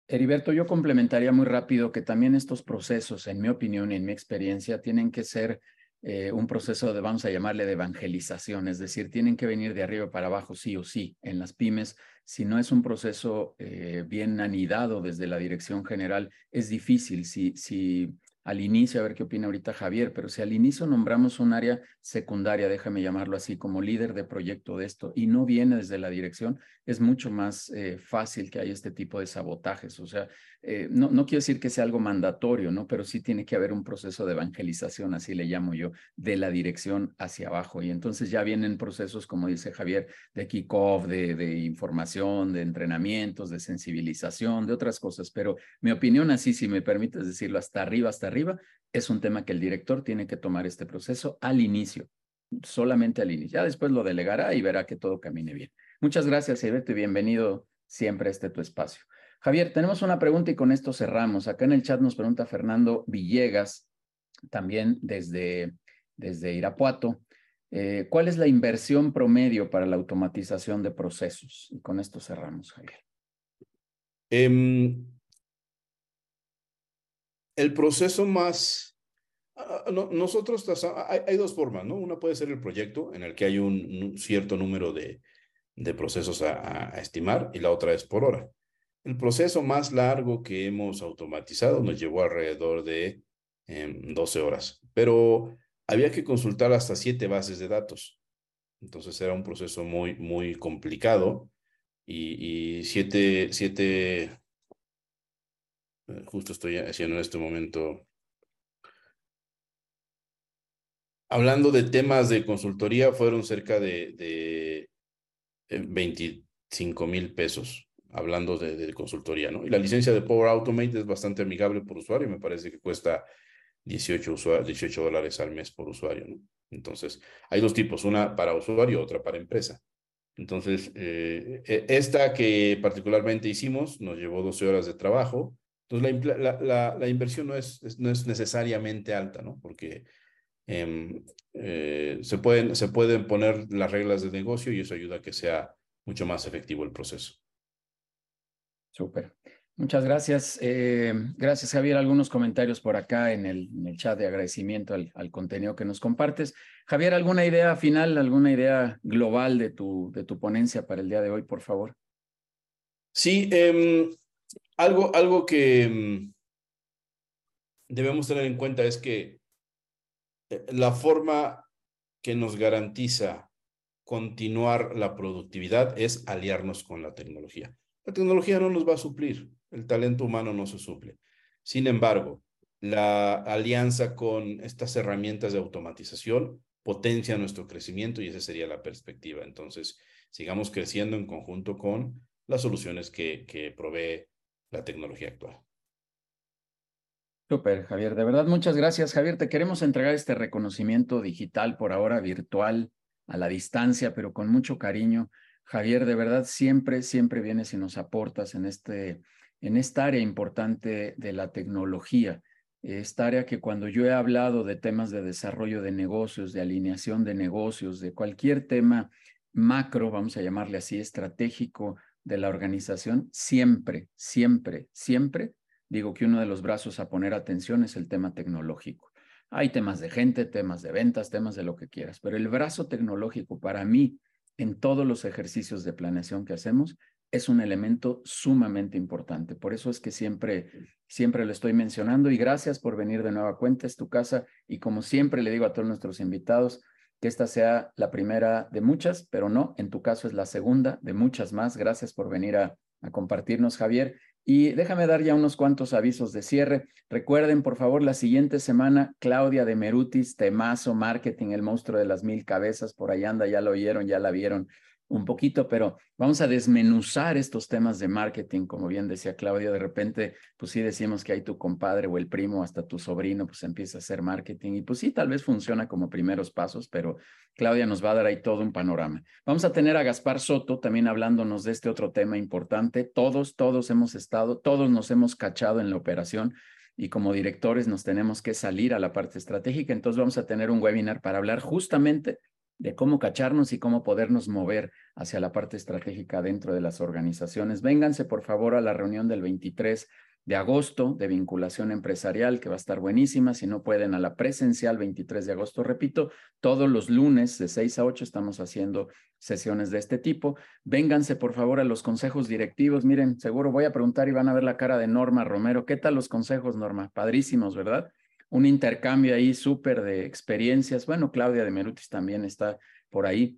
Heriberto, yo complementaría muy rápido que también estos procesos, en mi opinión y en mi experiencia, tienen que ser eh, un proceso de, vamos a llamarle, de evangelización, es decir, tienen que venir de arriba para abajo sí o sí. En las pymes si no es un proceso eh, bien anidado desde la dirección general, es difícil. Si, si al inicio, a ver qué opina ahorita Javier, pero si al inicio nombramos un área secundaria, déjame llamarlo así, como líder de proyecto de esto, y no viene desde la dirección, es mucho más eh, fácil que haya este tipo de sabotajes. O sea, eh, no, no quiero decir que sea algo mandatorio, ¿no? Pero sí tiene que haber un proceso de evangelización, así le llamo yo, de la dirección hacia abajo. Y entonces ya vienen procesos, como dice Javier, de kickoff, de, de información, de entrenamientos, de sensibilización, de otras cosas. Pero mi opinión, así, si me permites decirlo, hasta arriba, hasta arriba, es un tema que el director tiene que tomar este proceso al inicio, solamente al inicio. Ya después lo delegará y verá que todo camine bien. Muchas gracias, Ivete. Bienvenido siempre a este tu espacio. Javier, tenemos una pregunta y con esto cerramos. Acá en el chat nos pregunta Fernando Villegas, también desde, desde Irapuato. Eh, ¿Cuál es la inversión promedio para la automatización de procesos? Y con esto cerramos, Javier. Em, el proceso más... Ah, ah, nosotros hay, dos formas, ¿no? Una puede ser el proyecto en el que hay un, cierto número de, de procesos a, estimar y la otra es por hora. El proceso más largo que hemos automatizado nos llevó alrededor de 12 em, horas, pero había que consultar hasta siete bases de datos. Entonces era un proceso muy, muy complicado y, siete, siete, eh, justo estoy haciendo en este momento hablando de temas de consultoría, fueron cerca de 25 mil pesos, hablando de, consultoría, ¿no? Y la licencia de Power Automate es bastante amigable por usuario, me parece que cuesta 18, 18 dólares al mes por usuario, ¿no? Entonces, hay dos tipos, una para usuario, otra para empresa. Entonces, eh, e, esta que particularmente hicimos nos llevó 12 horas de trabajo. Entonces, la, inversión no es, no es necesariamente alta, ¿no? Porque em, eh, se, pueden, se pueden poner las reglas de negocio y eso ayuda a que sea mucho más efectivo el proceso. Súper. Muchas gracias. Eh, gracias, Javier. Algunos comentarios por acá en el, en el chat de agradecimiento al, al, contenido que nos compartes. Javier, ¿alguna idea final, alguna idea global de tu, de tu ponencia para el día de hoy, por favor? Sí, eh, algo, algo que em, debemos tener en cuenta es que la forma que nos garantiza continuar la productividad es aliarnos con la tecnología. La tecnología no nos va a suplir, el talento humano no se suple. Sin embargo, la alianza con estas herramientas de automatización potencia nuestro crecimiento y esa sería la perspectiva. Entonces, sigamos creciendo en conjunto con las soluciones que, provee la tecnología actual. Super, Javier. De verdad, muchas gracias, Javier. Te queremos entregar este reconocimiento digital, por ahora virtual, a la distancia, pero con mucho cariño. Javier, de verdad, siempre, siempre vienes y nos aportas en, este, en esta área importante de la tecnología. Esta área que cuando yo he hablado de temas de desarrollo de negocios, de alineación de negocios, de cualquier tema macro, vamos a llamarle así, estratégico de la organización, siempre, siempre, siempre digo que uno de los brazos a poner atención es el tema tecnológico. Hay temas de gente, temas de ventas, temas de lo que quieras, pero el brazo tecnológico para mí en todos los ejercicios de planeación que hacemos es un elemento sumamente importante. Por eso es que siempre, siempre lo estoy mencionando y gracias por venir de nueva cuenta. Es tu casa y como siempre le digo a todos nuestros invitados, que esta sea la primera de muchas, pero no, en tu caso es la segunda de muchas más. Gracias por venir a, a compartirnos, Javier. Y déjame dar ya unos cuantos avisos de cierre. Recuerden, por favor, la siguiente semana, Claudia de Merutis, Temazo, Marketing, el monstruo de las mil cabezas, por ahí anda, ya lo oyeron, ya la vieron un poquito, pero vamos a desmenuzar estos temas de marketing, como bien decía Claudia, de repente, pues sí decimos que hay tu compadre o el primo, hasta tu sobrino, pues empieza a hacer marketing y pues sí, tal vez funciona como primeros pasos, pero Claudia nos va a dar ahí todo un panorama. Vamos a tener a Gaspar Soto también hablándonos de este otro tema importante. Todos, todos hemos estado, todos nos hemos cachado en la operación y como directores nos tenemos que salir a la parte estratégica. Entonces vamos a tener un webinar para hablar justamente de cómo cacharnos y cómo podernos mover hacia la parte estratégica dentro de las organizaciones. Vénganse, por favor, a la reunión del 23 de agosto de vinculación empresarial, que va a estar buenísima. Si no pueden, a la presencial 23 de agosto, repito, todos los lunes de 6 a 8 estamos haciendo sesiones de este tipo. Vénganse, por favor, a los consejos directivos. Miren, seguro voy a preguntar y van a ver la cara de Norma Romero. ¿Qué tal los consejos, Norma? Padrísimos, ¿verdad? Un intercambio ahí súper de experiencias. Bueno, Claudia de Merutis también está por ahí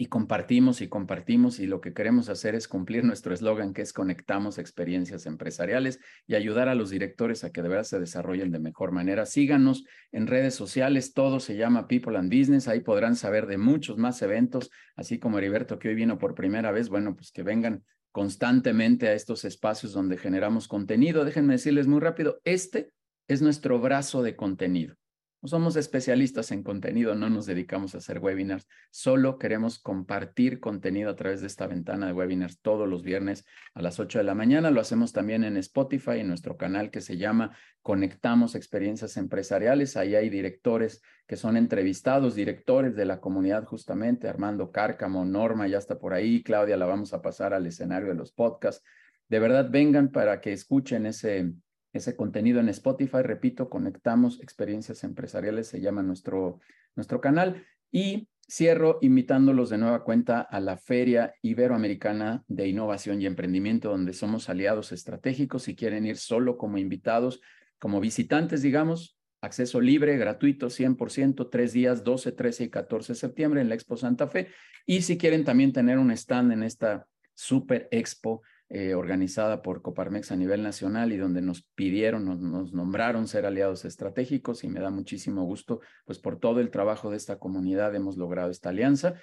y compartimos y compartimos y lo que queremos hacer es cumplir nuestro eslogan que es conectamos experiencias empresariales y ayudar a los directores a que de verdad se desarrollen de mejor manera. Síganos en redes sociales, todo se llama People and Business, ahí podrán saber de muchos más eventos, así como Heriberto que hoy vino por primera vez, bueno, pues que vengan constantemente a estos espacios donde generamos contenido. Déjenme decirles muy rápido, este es nuestro brazo de contenido. No somos especialistas en contenido, no nos dedicamos a hacer webinars, solo queremos compartir contenido a través de esta ventana de webinars todos los viernes a las 8 de la mañana. Lo hacemos también en Spotify, en nuestro canal que se llama Conectamos Experiencias Empresariales. Ahí hay directores que son entrevistados, directores de la comunidad justamente, Armando Cárcamo, Norma ya está por ahí, Claudia la vamos a pasar al escenario de los podcasts. De verdad, vengan para que escuchen ese ese contenido en Spotify. Repito, conectamos experiencias empresariales, se llama nuestro, nuestro canal. Y cierro invitándolos de nueva cuenta a la Feria Iberoamericana de Innovación y Emprendimiento, donde somos aliados estratégicos. Si quieren ir solo como invitados, como visitantes, digamos, acceso libre, gratuito, 100%, tres días, 12, 13 y 14 de septiembre en la Expo Santa Fe. Y si quieren también tener un stand en esta Super Expo, eh, organizada por Coparmex a nivel nacional y donde nos pidieron, nos, nombraron ser aliados estratégicos y me da muchísimo gusto, pues por todo el trabajo de esta comunidad hemos logrado esta alianza.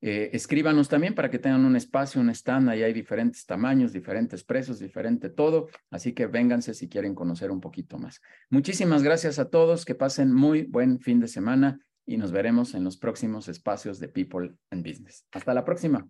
Eh, escríbanos también para que tengan un espacio, un stand, ahí hay diferentes tamaños, diferentes precios, diferente todo, así que vénganse si quieren conocer un poquito más. Muchísimas gracias a todos, que pasen muy buen fin de semana y nos veremos en los próximos espacios de People and Business. Hasta la próxima.